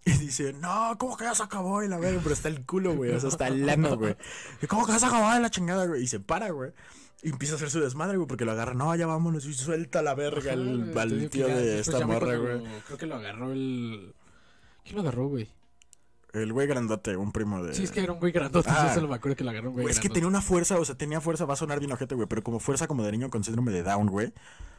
Y dice, no, ¿cómo que ya se acabó? Y la verga, pero está el culo, güey. O sea, está el lano, güey. Y ¿cómo que ya se acabó de la chingada, güey? Y se para, güey. Y empieza a hacer su desmadre, güey, porque lo agarra. No, ya vámonos. Y suelta la verga al, tío ya de esta morra, güey. Creo que lo agarró el. ¿Quién lo agarró, güey? El güey grandote, un primo de. Sí, es que era un güey grandote. Ah. Yo solo me acuerdo que lo agarró un güey es que tenía una fuerza, o sea, tenía fuerza, va a sonar bien ojete, güey, pero como fuerza como de niño con síndrome de Down, güey.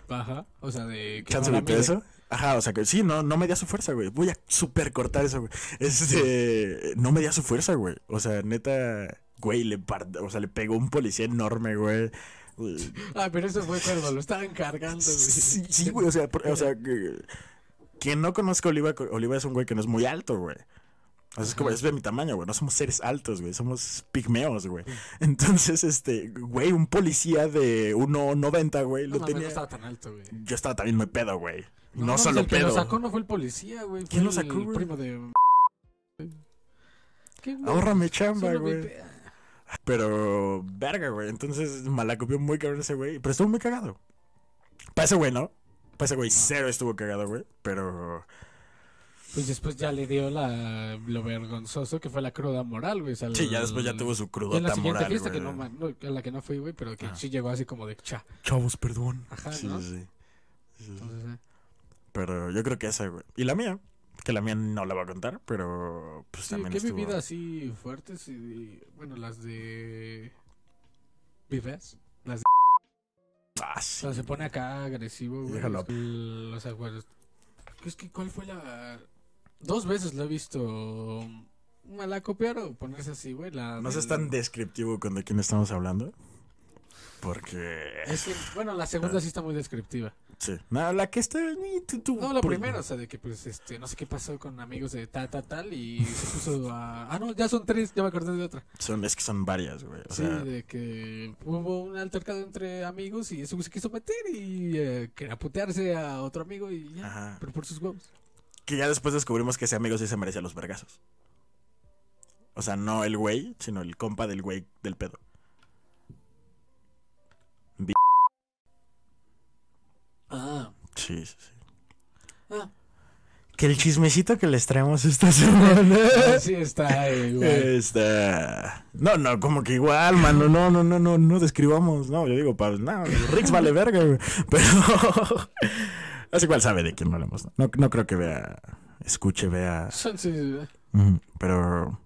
Ajá. O sea, de. Chance de peso. Ajá, o sea que sí, no, no medía su fuerza, güey. Voy a super cortar eso, güey. Este, no medía su fuerza, güey. O sea, neta, güey, le par- o sea, le pegó un policía enorme, güey. Ah, pero eso fue cuando lo estaban cargando, güey. Sí, sí, güey, o sea, por- o sea, que, quien no conozca a Oliva, Oliva es un güey que no es muy alto, güey. O sea, es como, es de mi tamaño, güey. No somos seres altos, güey. Somos pigmeos, güey. Entonces, este, güey, un policía de 1.90, güey, No, lo mames, tenía. no estaba tan alto, güey. Yo estaba también muy pedo, güey. No, mames, solo el que pedo. lo sacó no fue el policía, güey. ¿Quién lo sacó, el primo de. ¿Qué, güey? Ahórrame chamba, güey. pe- Pero, verga, güey. Entonces, malacopió muy cabrón ese güey. Pero estuvo muy cagado. Para ese güey, ¿no? Para ese güey, cero estuvo cagado, güey. Pero, Pues después ya le dio la, lo vergonzoso que fue la cruda moral, güey. o sea, sí, ya después ya tuvo su y en la siguiente moral, fiesta güey. que no, no, a la que no fui, güey, pero que Ah. sí llegó así como de cha. Chavos, perdón. Ajá, sí, ¿no? sí, sí. Sí, sí. Entonces, eh, Pero yo creo que esa, güey. Y la mía, que la mía no la voy a contar, pero pues sí, también qué estuvo... vividas así fuertes y, bueno, las de Vives, las de Ah, o sí. sea, se pone acá agresivo, güey. Déjalo. Es el- o sea, bueno, es que cuál fue la dos veces lo he visto mala copiar o ponerse así, güey, la No seas tan descriptivo con de quién estamos hablando. Porque... Es que, bueno, la segunda sí está muy descriptiva. Sí. No, la que está... ni tú- tú- No, la por- primera, o sea, de que pues este, no sé qué pasó con amigos de tal, tal, tal, y se puso a. Ah, no, ya son tres, ya me acordé de otra. Son, es que son varias, güey. O sí, sea, de que hubo un altercado entre amigos y güey se quiso meter y eh, quería putearse a otro amigo y ya. Ajá. Pero por sus huevos. que ya después descubrimos que ese amigo sí se merecía los vergazos. O sea, no el güey, sino el compa del güey del pedo. Ah, Sí, sí, sí. ah. Que el chismecito que les traemos esta semana. Sí, está igual. Está. No, no, como que igual, mano. No, no, no, no, no describamos. No, yo digo, pues, no, Rix vale verga, güey. Pero. Así igual sabe de quién hablamos. ¿no? No, no creo que vea. Escuche, vea. Sí, sí, Pero.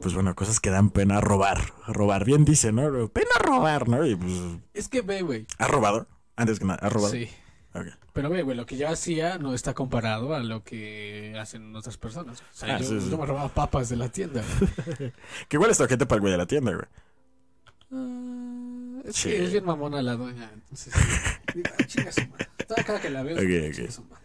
Pues bueno, cosas que dan pena robar. Robar, bien dice, ¿no? Pena robar, ¿no? Y pues. Es que ve, güey. ¿Has robado? Antes que nada, ¿has robado? Sí. Ok. Pero ve, güey, lo que yo hacía no está comparado a lo que hacen otras personas. O sea, Ah, yo, sí, sí. yo me robaba papas de la tienda. Que igual es gente para el güey de la tienda, güey. Ah, es Sí. es bien mamona la doña. Entonces, digo, "Ah, chinga su madre". Toda cada que la veo, Ok, digo, ok. "Chinga su madre".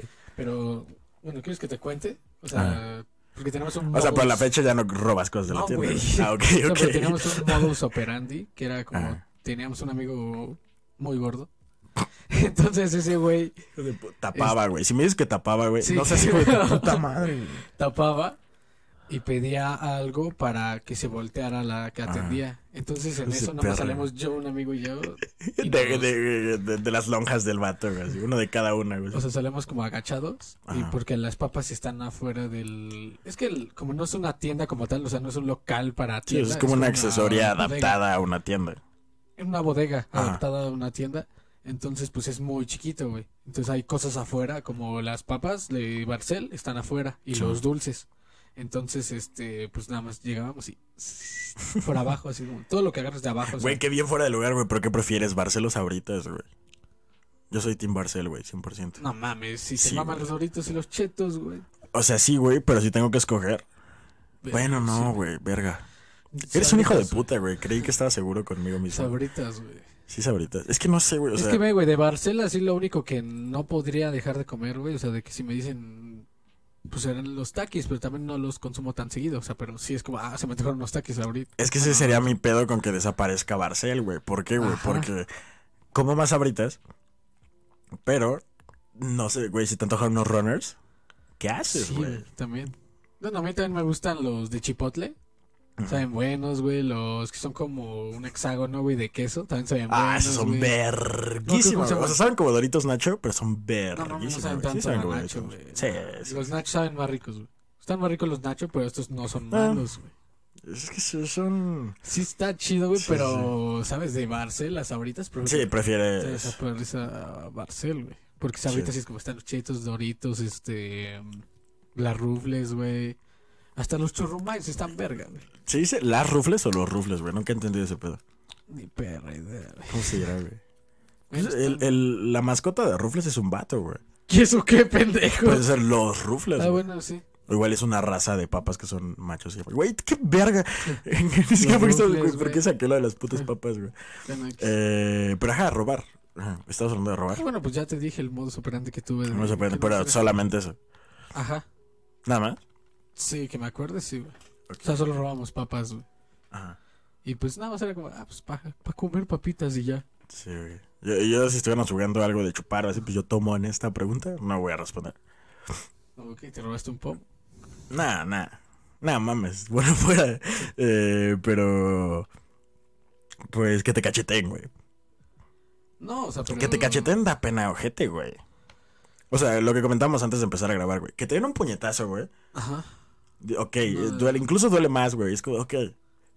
Ok. Pero, bueno, ¿quieres que te cuente? O sea, porque tenemos un O sea, por la fecha ya no robas cosas de la No, tienda. güey. Ah, ok, ok. pero teníamos un modus operandi que era como, Ajá. teníamos un amigo muy gordo. Entonces ese güey Tapaba, güey. Si me dices que tapaba, güey. Sí. No sé si, puta madre, tapaba y pedía algo para que se volteara la que Ah. atendía. Entonces en Ese eso nomás perro. salimos yo, un amigo y yo. y De, nos- de- de- de las lonjas del vato, güey. Uno de cada una, güey. O sea, salimos como agachados y porque las papas están afuera del... Es que el- como no es una tienda como tal, o sea, no es un local para Sí, tienda. es como una accesoria adaptada a una tienda. Es una bodega Ajá. adaptada a una tienda. Entonces, pues es muy chiquito, güey. Entonces hay cosas afuera, como las papas de Barcel están afuera y Sí. los dulces. Entonces, este, pues nada más llegábamos y por abajo, así como todo lo que agarras de abajo. Güey, qué bien fuera de lugar, güey. ¿Pero qué prefieres? ¿Barcelos ahoritas, güey? Yo soy Team Barcel, güey, 100%. No mames, si se Sí, maman los doritos y los chetos, güey. O sea, sí, güey, pero si tengo que escoger. Bueno, no, Sí, güey, verga. Eres un hijo de puta, güey. Creí que estaba seguro conmigo mismo. Sabritas, güey. Sí, sabritas. Es que no sé, güey. O es sea, que ve, güey, de Barcel así lo único que no podría dejar de comer, güey. O sea, de que si me dicen, pues eran los taquis, pero también no los consumo tan seguido. O sea, pero sí es como, ah, se me antojaron unos taquis ahorita. Es que ese sería mi pedo con que desaparezca Barcel, güey. ¿Por qué, güey? Ajá. Porque como más sabritas, pero no sé, güey, si te antojan unos runners, ¿qué haces, Sí, güey? también. Bueno, a mí también me gustan los de chipotle. Saben buenos, güey. Los que son como un hexágono, güey, de queso. También saben buenos. Ah, esos son verguísimos. o sea, saben como Doritos Nacho, pero son No, no, no verguísimos. saben. Sí tanto saben como nacho, güey. Sí, sí. Los nachos saben más ricos, güey. Están más ricos los nachos, pero estos no son Ah. malos, güey. Es que sí son... Sí está chido, güey, Sí, pero, ¿sabes? De Barcel, las pero... Sí, prefieres... esa Barcel, güey. Porque sabritas Sí. sí es como están los chetos, doritos, este... mm, Las rufles, güey. Hasta los churrumais están verga, güey. ¿Se dice las rufles o los rufles, güey? Nunca he entendido ese pedo. Ni perra idea, güey. ¿Cómo se dirá, güey? Bueno, El, el- la mascota de rufles es un vato, güey. ¿Y eso qué, pendejo? Puede ser los rufles, ah, güey. bueno, sí. O igual es una raza de papas que son machos. y- Güey, qué verga. Ni siquiera por, qué saqué lo de las putas papas, güey. Eh, pero ajá, robar. Ajá, Estamos hablando de robar. Ah, bueno, pues ya te dije el modus operandi que tuve. de- No que pero solamente eso. Ajá. Nada más. Sí, que me acuerdes, sí, güey. O sea, solo robamos papas, güey. Ajá. Y pues nada más era como, ah, pues para comer papitas y ya. Sí, güey. Yo, yo si estuviéramos jugando algo de chupar o así, pues yo tomo en esta pregunta. No voy a responder. Ok, te robaste un pop. Nah, nah. Nah, mames. Bueno, fuera. Eh, pero. Pues que te cacheteen, güey. No, o sea, pero... Que te cacheteen da pena ojete, güey. O sea, lo que comentamos antes de empezar a grabar, güey. Que te den un puñetazo, güey. Ajá. Ok, No. duele, incluso duele más, güey. Es como, ok.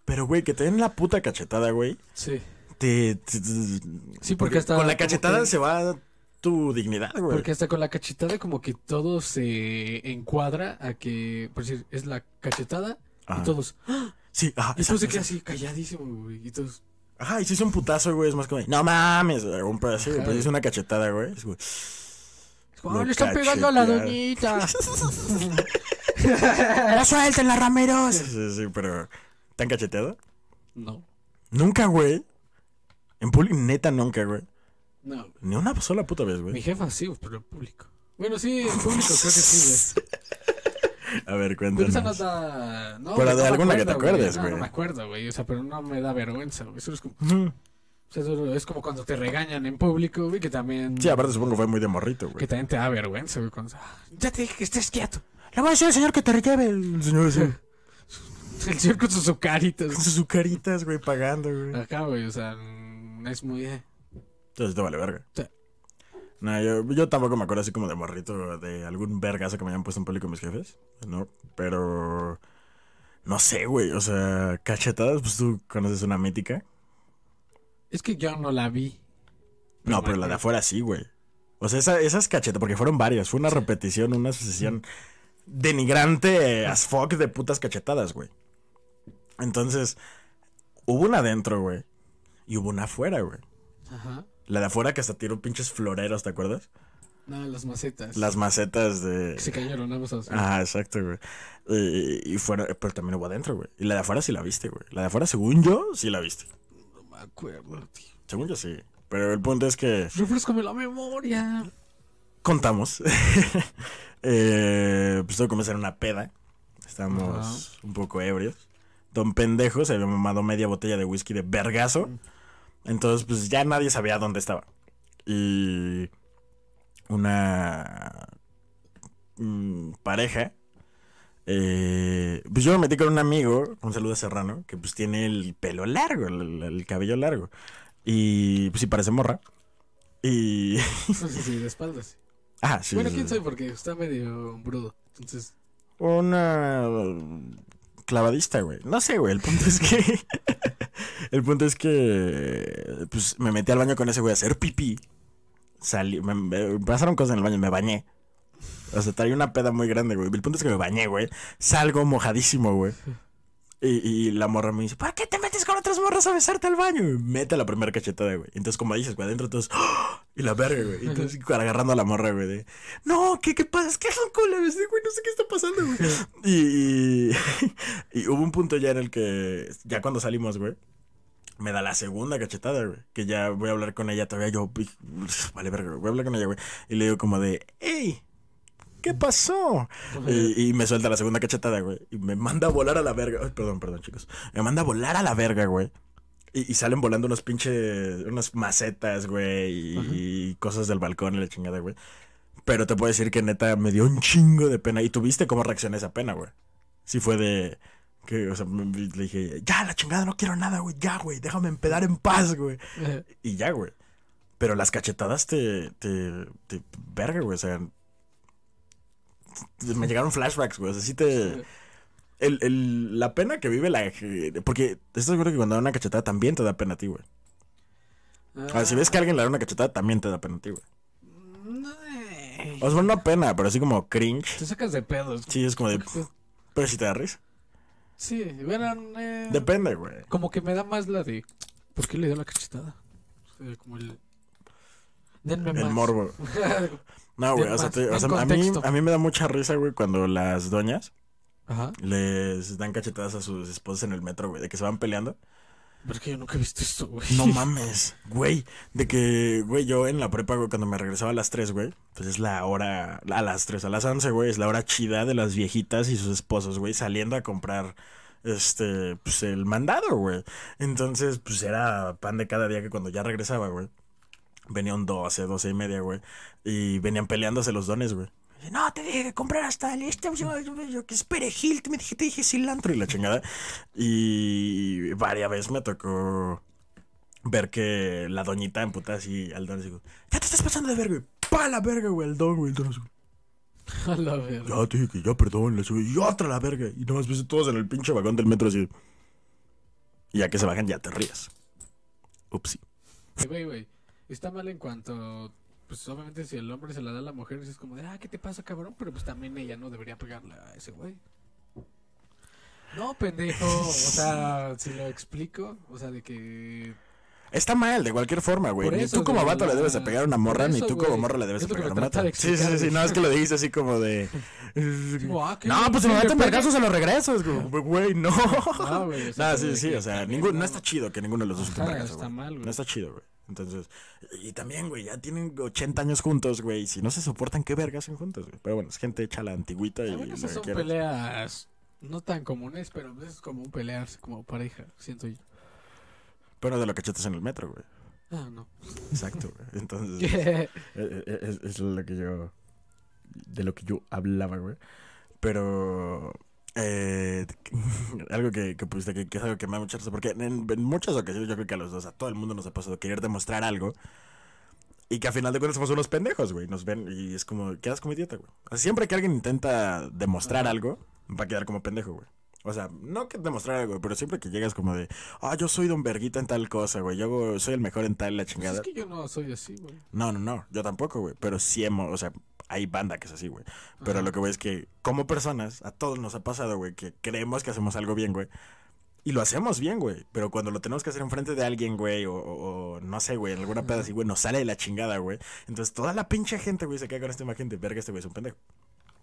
Pero, güey, que te den la puta cachetada, güey. Sí. Te, te- te- Sí, porque hasta Con la cachetada que- se va tu dignidad, güey. Porque hasta con la cachetada como que todo se encuadra a que, por decir, es la cachetada Ajá. y todos... Sí, ajá. Y se exacto, queda exacto. así calladísimo, güey. Y todos... Ajá, y si es un putazo, güey, es más como, no mames, un pedazo, Pero si es una cachetada, güey. Es como, "Oh, Lo le están pegando a la cachetearon". doñita. ¡La suéltenla, Rameros! Sí, sí, sí, pero. ¿Te han cacheteado? no, Nunca, güey. En público, neta, nunca, güey. no. güey. Ni una sola puta vez, Mi güey. jefa sí, pero en público. Bueno, sí, en público creo que sí, güey. A ver, Pero esa no cuéntanos. da... No, Pero de no alguna que te acuerdes, No, güey. no me acuerdo, güey. O sea, pero no me da vergüenza, güey. Eso es como... O sea, eso es como cuando te regañan en público, güey, que también... Sí, aparte supongo que fue muy de morrito, Que güey. también te da vergüenza, güey. Cuando... "Ah, Ya te dije que estés quieto. Le voy a decir al señor que te lleve el señor así. El señor con sus azucaritas. Con sus azucaritas, güey, pagando, güey. Acá, güey, o sea, mm, es muy... eh. Entonces te vale verga. Sí. No, yo, yo tampoco me acuerdo así como de morrito de algún vergazo que me hayan puesto en público mis jefes. No, pero. No sé, güey. O sea, cachetadas, pues tú conoces una mítica. Es que yo no la vi. No, pero la de afuera sí, güey. O sea, esa- esas cachetas, porque fueron varias. Fue una repetición, una sucesión denigrante as fuck de putas cachetadas, güey. Entonces, hubo una adentro, güey. Y hubo una afuera, güey. Ajá. La de afuera que hasta tiró pinches floreros, ¿te acuerdas? No, las macetas. Las macetas de. Que se cayeron ambos a Ah, exacto, güey. Y, y fuera, pero también hubo adentro, güey. Y la de afuera sí la viste, güey. La de afuera, según yo, sí la viste. No me acuerdo, tío. Según yo sí. Pero el punto es que Refrescame la memoria. Contamos. eh, pues todo comenzó en una peda. Estamos un poco ebrios. Don Pendejo se había mamado media botella de whisky de vergazo. Entonces, pues ya nadie sabía dónde estaba. Y una mm, pareja. eh, pues yo me metí con un amigo, un saludo a Serrano, que pues tiene el pelo largo, el, el cabello largo. Y pues sí parece morra. Y. Si de espaldas. Ah, sí. bueno, quién sabe porque está medio brudo. Entonces, Una clavadista, güey. No sé, güey. El punto es que. el punto es que. Pues me metí al baño con ese güey a hacer pipí. Salí. Me, me- pasaron cosas en el baño, me bañé. O sea, traía una peda muy grande, güey. El punto es que me bañé, güey. Salgo mojadísimo, güey. Y, y la morra me dice, ¿por qué te metes con otras morras a besarte al baño? Y mete la primera cachetada, güey. Entonces, como dices, güey, adentro todos, ¡ah! y la verga, güey. Y Entonces, agarrando a la morra, güey, de, no, ¿qué, qué pasa? Es que son culeros, güey, no sé qué está pasando, güey. Y, y, y hubo un punto ya en el que, ya cuando salimos, güey, me da la segunda cachetada, güey. Que ya voy a hablar con ella todavía. Yo, "Uy, vale, verga, voy a hablar con ella, güey. Y le digo como de, hey, ¿qué pasó? Y, y me suelta la segunda cachetada, güey. Y me manda a volar a la verga. Ay, perdón, perdón, chicos. Me manda a volar a la verga, güey. Y, y salen volando unos pinches. Unas macetas, güey. Y, y cosas del balcón y la chingada, güey. Pero te puedo decir que neta me dio un chingo de pena. ¿Y tú viste cómo reaccioné a esa pena, güey? Sí fue de. Que, o sea, le dije, ya, la chingada, no quiero nada, güey. Ya, güey, déjame empedar en paz, güey. Y ya, güey. Pero las cachetadas te. te. te verga, güey. O sea. Me llegaron flashbacks, güey. O sea, sí te. El, el- la pena que vive la. Porque estoy seguro que cuando da una cachetada también te da pena a ti, güey. O sea, si ves que alguien le da una cachetada, también te da pena a ti, güey. O sea, no pena, pero así como cringe. Te sacas de pedos. Sí, es como de. Pero si te da risa. Sí, bueno, eh, Depende, güey. como que me da más la de. ¿Por qué le dio la cachetada? Como el. Denme El más. morbo. No, güey. O sea, más, te- o den sea, a, mí, a mí me da mucha risa, güey, cuando las doñas Ajá. les dan cachetadas a sus esposas en el metro, güey, de que se van peleando. Pero es que yo nunca he visto esto, güey. No mames, güey. De que, güey, yo en la prepa, güey, cuando me regresaba a las 3, güey, pues es la hora, a las 3, a las 11, güey, es la hora chida de las viejitas y sus esposos, güey, saliendo a comprar, este, pues el mandado, güey. Entonces, pues era pan de cada día que cuando ya regresaba, güey, venía un 12, 12 y media, güey, y venían peleándose los dones, güey. No, te dije que comprar hasta el este, yo, que es perejil, te, me dije, te dije cilantro y la chingada. Y varias veces me tocó ver que la doñita emputa así al don. digo, ya te estás pasando de verga, güey. Pa la verga, güey, el don, güey. el don, así, A la verga. Ya te dije que ya perdón, le y otra la verga. Y nomás ves todos en el pinche vagón del metro así. Y ya que se bajan, ya te ríes. Upsi. Güey, güey. Está mal en cuanto. Pues obviamente si el hombre se la da a la mujer, es como de, ah, ¿qué te pasa, cabrón? Pero pues también ella no debería pegarle a ese güey. No, pendejo. O sea, si lo explico, o sea, de que. Está mal, de cualquier forma, güey. Ni tú como vato le debes de pegar a una morra, ni eso, tú como güey. morra le debes Es de lo pegar a me un trata vato. de Sí, sí, sí, no, es que lo dijiste así como de... No, pues si me ¿Qué meten vergazos se los regreso. Es como, güey, no. No, güey, o sea, No, sí, sí, que o sea, ningún, no- está chido que ninguno de los dos vergazo, está güey. mal, güey. No está chido, güey. Entonces, y también, güey, ya tienen 80 años juntos, güey. y Si no se soportan, ¿qué vergas hacen juntos, güey? Pero bueno, es gente hecha la antigüita y bueno, que son quieras. peleas no tan comunes, pero es como un pelearse como pareja, siento yo. Pero de lo cachetas en el metro, güey. Ah, no. Exacto, güey. Entonces, eh, eh, es, es lo que yo. De lo que yo hablaba, güey. Pero. Eh, algo que, que pusiste que, que es algo que me da mucha risa. Porque en, en muchas ocasiones yo creo que a los dos, a todo el mundo nos ha pasado querer demostrar algo Y que a final de cuentas somos unos pendejos, güey. Nos ven y es como, quedas como idiota, güey. O sea, siempre que alguien intenta demostrar algo, va a quedar como pendejo, güey. O sea, no que demostrar algo, pero siempre que llegas como de, ah, yo soy don Verguita en tal cosa, güey. Yo soy el mejor en tal la Pues chingada. es que yo no soy así, güey. No, no, no, yo tampoco, güey. Pero sí hemos, o sea, hay banda que es así, güey. Pero Ajá. lo que voy es que, como personas, a todos nos ha pasado, güey, que creemos que hacemos algo bien, güey. Y lo hacemos bien, güey. Pero cuando lo tenemos que hacer enfrente de alguien, güey, o, o- no sé, güey, en alguna peda así, güey, nos sale de la chingada, güey. Entonces toda la pinche gente, güey, se queda con esta imagen de verga, este güey es un pendejo.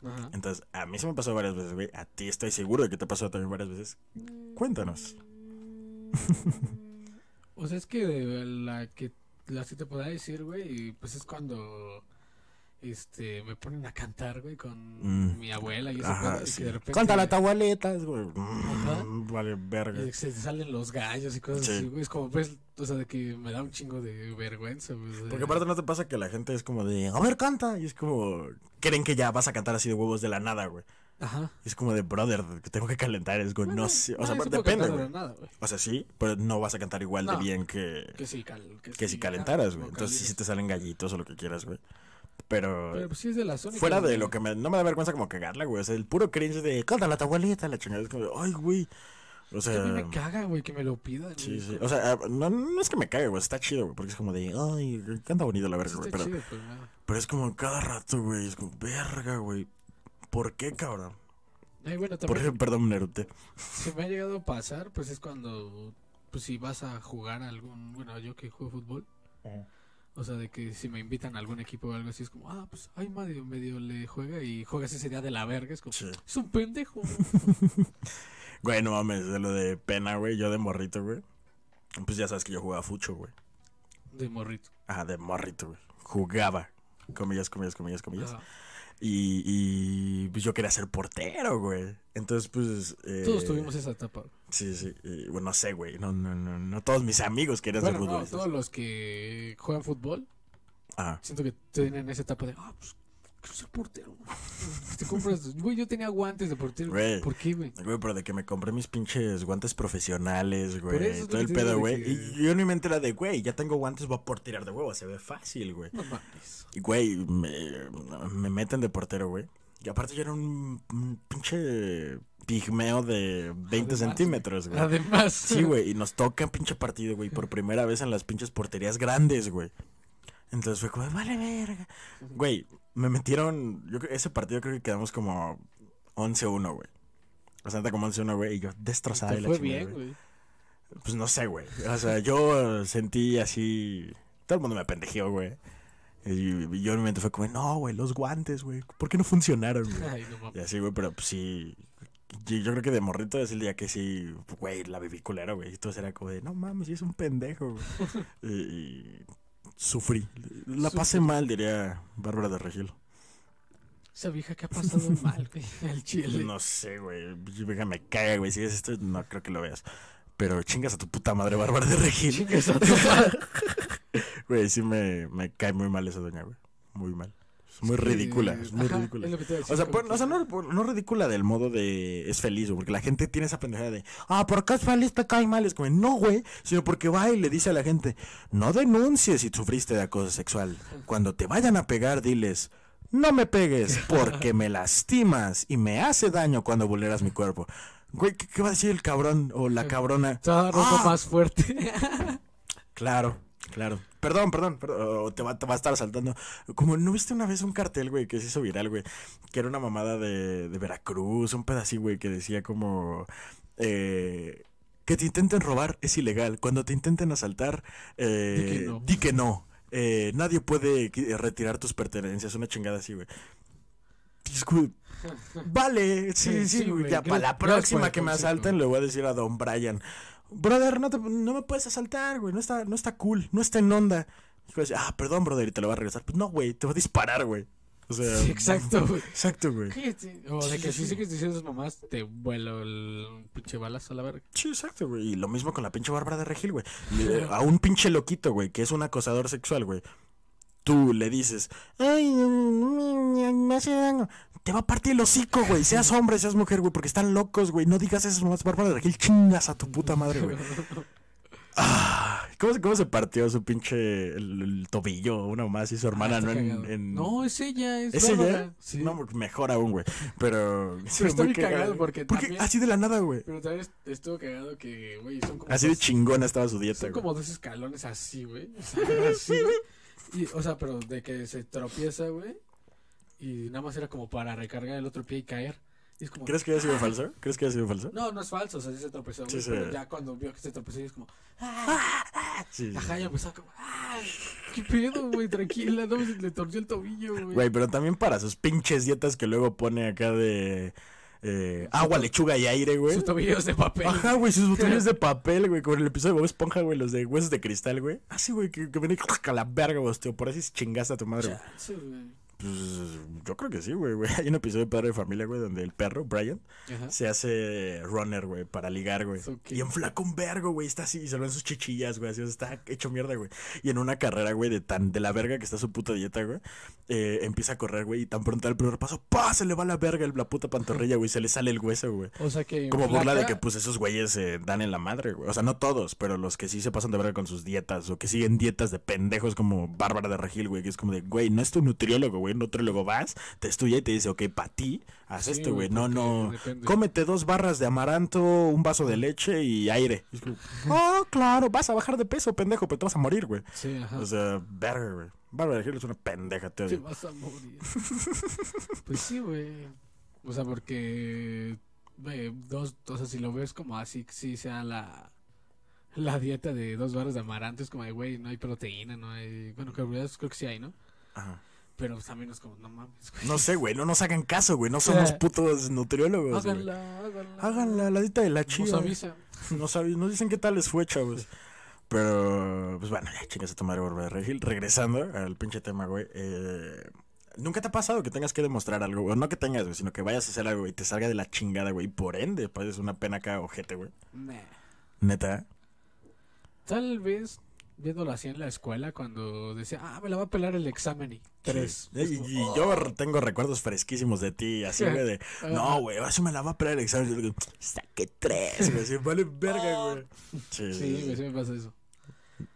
Ajá. Entonces, a mí se me pasó varias veces, güey. A ti estoy seguro de que te pasó también varias veces. Cuéntanos. O sea, es que la que la que te podría decir, güey, pues es cuando este me ponen a cantar, güey, con Mm. mi abuela y eso Ajá, y sí. que de repente Cuéntale a tu abuelita, güey. Ajá. Mm, Vale, verga. y se te salen los gallos y cosas Sí. así, güey, es como pues, o sea, de que me da un chingo de vergüenza, güey. Porque aparte no te pasa que la gente es como de, a ver, canta. Y es como, creen que ya vas a cantar así de huevos de la nada, güey. Ajá. Y es como de, brother, que tengo que calentar. Es como, Bueno, no sé. O sea, puede depende, de güey. nada, güey. O sea, sí, pero no vas a cantar igual de No. bien que, Que sí, cal, que, que sí, si calentaras, güey. no Entonces calientes. te salen gallitos o lo que quieras, güey. Pero, Pero pues sí es de únicas. fuera de lo que me, no me da vergüenza como cagarla, güey. O sea, el puro cringe de, cántale a tu abuelita, la chingada. Es como, ay, güey. O Es que a mí sea, me caga, güey, que me lo pidan. sí, güey. sí. O sea, no, no es que me cague, güey. Está chido, güey. Porque es como de, ay, canta bonito la verga, Sí güey. está Pero, chido, pues, no. pero es como cada rato, güey. Es como, verga, güey. ¿Por qué, cabrón? Ay, bueno, Por también perdón, Nerute. se me ha llegado a pasar, pues es cuando, pues si vas a jugar a algún, bueno, yo que juego fútbol, o sea, de que si me invitan a algún equipo o algo así, es como, ah, pues, ay, medio, medio le juega y juegas ese día de la verga, es como, Sí. es un pendejo. Güey, no mames, de lo de pena, güey. Yo de morrito, güey. Pues ya sabes que yo jugaba fucho, güey. de morrito. Ajá, de morrito, güey. Jugaba. Comillas, comillas, comillas, comillas. Ajá. Y, y pues yo quería ser portero, güey. Entonces, pues. eh, Todos tuvimos esa etapa. Sí, sí. y, bueno, no sé, güey. No, no, no, no todos mis amigos querían ser Bueno, no, futbolistas. todos los que juegan fútbol, Ajá. siento que tienen esa etapa de, ah, pues, quiero ser portero. Te compras, güey, yo tenía guantes de portero. Güey. ¿Por qué, güey? Güey, pero de que me compré mis pinches guantes profesionales, güey. Todo el pedo, güey. Y yo en mi mente era de, güey, ya tengo guantes, voy a por tirar de huevo. Se ve fácil, güey. No mames. Y, Güey, me, me meten de portero, güey. Y aparte yo era un, un pinche pigmeo de 20 Además, centímetros, güey. Además. Sí, güey, y nos toca pinche partido, güey, por primera vez en las pinches porterías grandes, güey. Entonces fue como, vale, verga. Güey, me metieron, yo ese partido creo que quedamos como 11-1, güey. O sea, como 11-1, güey, y yo destrozada y la fue chingada, bien, güey. Pues no sé, güey. O sea, yo sentí así. Todo el mundo me pendejeó, güey. Y, yo en mi mente fue como, no, güey, los guantes, güey. ¿Por qué no funcionaron, güey? Ay, no. Y así, güey, pero pues sí. Yo, yo creo que de morrito es el día que sí, güey, la culera, güey. Y todo era como de, no mames, es un pendejo, güey. y, y sufrí. La pasé Sufrí. mal, diría Bárbara de Regil. Esa vieja que ha pasado mal, güey. El chile. No sé, güey. Vieja me caga, güey. Si es esto, no creo que lo veas. Pero chingas a tu puta madre, Bárbara de Regil. Chingas a tu madre. Güey, sí me, me cae muy mal esa doña, güey. Muy mal. Muy ridícula, es muy ajá, ridícula. es lo que te iba a decir, O sea, o no, no ridícula del modo de es feliz, porque la gente tiene esa pendejada de, ah, ¿por qué es feliz te cae mal? Es como, no, güey, sino porque va y le dice a la gente, no denuncies si sufriste de acoso sexual. Cuando te vayan a pegar, diles, no me pegues porque me lastimas y me hace daño cuando vulneras mi cuerpo. Güey, ¿qué, qué va a decir el cabrón o la cabrona? Te va a dar ropa Ah, más fuerte. Claro, claro. Perdón, perdón, perdón. o te va, te va a estar saltando. Como, ¿no viste una vez un cartel, güey, que se hizo viral, güey? Que era una mamada de, de Veracruz, un pedacito, güey, que decía como... eh, que te intenten robar es ilegal. Cuando te intenten asaltar, eh, Di que no. di que no. Eh, nadie puede qui- retirar tus pertenencias. Una chingada así, güey. Vale, sí, sí, Sí, ya para la próxima que me asalten le voy a decir a Don Brian, brother, no, te- no me puedes asaltar, güey, no está, no está cool, no está en onda. Y yo decía, ah, perdón, brother, y te lo va a regresar. Pues no, güey, te va a disparar, güey. O sea, Sí, exacto, güey. Exacto, güey. O de que si sí. sigues diciendo esas mamás, te vuelo el pinche balazo a la verga. Sí, exacto, güey. Y lo mismo con la pinche Bárbara de Regil, güey. A un pinche loquito, güey, que es un acosador sexual, güey. Tú le dices, ay, me, me hace daño. Te va a partir el hocico, güey. Seas hombre, seas mujer, güey, porque están locos, güey. No digas esas mamás, Bárbara de Regil, chingas a tu puta madre, güey. Ah, ¿cómo, se- ¿Cómo se partió su pinche el, el tobillo? Una más y su hermana, Ah, ¿no? En, cagado. en- No, es ella, es, ¿Es ella? Sí. No, mejor aún, güey. Pero. ve está muy cagado porque también- Así de la nada, güey. Pero también est- estuvo cagado que, güey, son como Así de dos- chingona estaba su dieta, Son güey. como dos escalones así, güey. O sea, así, güey. Y, o sea, pero de que se tropieza, güey. Y nada más era como para recargar el otro pie y caer. Y es como. ¿Crees que haya sido falso? ¿Crees que haya sido falso? No, no es falso, o sea, sí se tropezó. Sí, sí. Pero ya cuando vio que se tropezó, es como. Sí. sí. Ajá, ya empezó como. ¡Ay! ¿Qué pedo, güey? Tranquila, no, se le torció el tobillo, güey. Güey, pero también para sus pinches dietas que luego pone acá de. eh, agua, lechuga y aire, güey. Sus tobillos de papel. Ajá, güey, sus botellas de papel, güey, con el episodio de Bob Esponja, güey, los de huesos de cristal, güey. Así, güey, que, que viene a la verga, güey, osteoporosis chingaste a tu madre, güey. Chance, güey. Pues yo creo que sí, güey, güey. Hay un episodio de Padre de Familia, güey, donde el perro, Brian, Ajá. se hace runner, güey, para ligar, güey. Ok. Y enflaca un vergo, güey, está así, y se lo ven sus chichillas, güey, así, está hecho mierda, güey. Y en una carrera, güey, de tan de la verga que está su puta dieta, güey, eh, empieza a correr, güey, y tan pronto al primer paso, ¡pa! Se le va la verga la puta pantorrilla, güey, se le sale el hueso, güey. O sea que. Como burla de que, pues, esos güeyes eh, dan en la madre, güey. O sea, no todos, pero los que sí se pasan de verga con sus dietas o que siguen dietas de pendejos como Bárbara de Regil, güey, que es como de, güey, no es tu nutriólogo, güey. Un nutriólogo vas, te estudia y te dice, ok, para ti, haz Sí, esto, güey. No, no. depende. Cómete dos barras de amaranto, un vaso de leche y aire. Y es como, oh, claro, vas a bajar de peso, pendejo, pero te vas a morir, güey. Sí, ajá. O sea, verga, güey. Bárbara Regil es una pendeja, te Te odio. vas a morir. pues sí, güey. O sea, porque. Güey, dos, o sea, si lo ves como así, sí sea la. La dieta de dos barras de amaranto es como de, güey, no hay proteína, no hay. Bueno, carbohidratos creo que sí hay, ¿no? Ajá. Pero también es como, no mames, güey. No sé, güey, no nos hagan caso, güey. No somos putos nutriólogos, güey. Háganla, háganla. Háganla, la dieta de la Nos chía. avisa. No saben, no dicen qué tal les fue, chavos. Pero, pues bueno, ya chingas a tomar Barba de Regil. Regresando al pinche tema, güey. eh, ¿Nunca te ha pasado que tengas que demostrar algo? O no que tengas, güey, sino que vayas a hacer algo y te salga de la chingada, güey. Y por ende, pases una pena acá, ojete, güey. Nah. Neta. Tal vez viéndolo así en la escuela cuando decía, ah, me la va a pelar el examen y tres. Y, y- y yo re- tengo recuerdos fresquísimos de ti, así, güey, de... No, güey, eso me la va a pelar el examen. Yo digo, saqué tres, güey, así, vale verga, güey. Sí, Sí, sí, sí me pasa eso.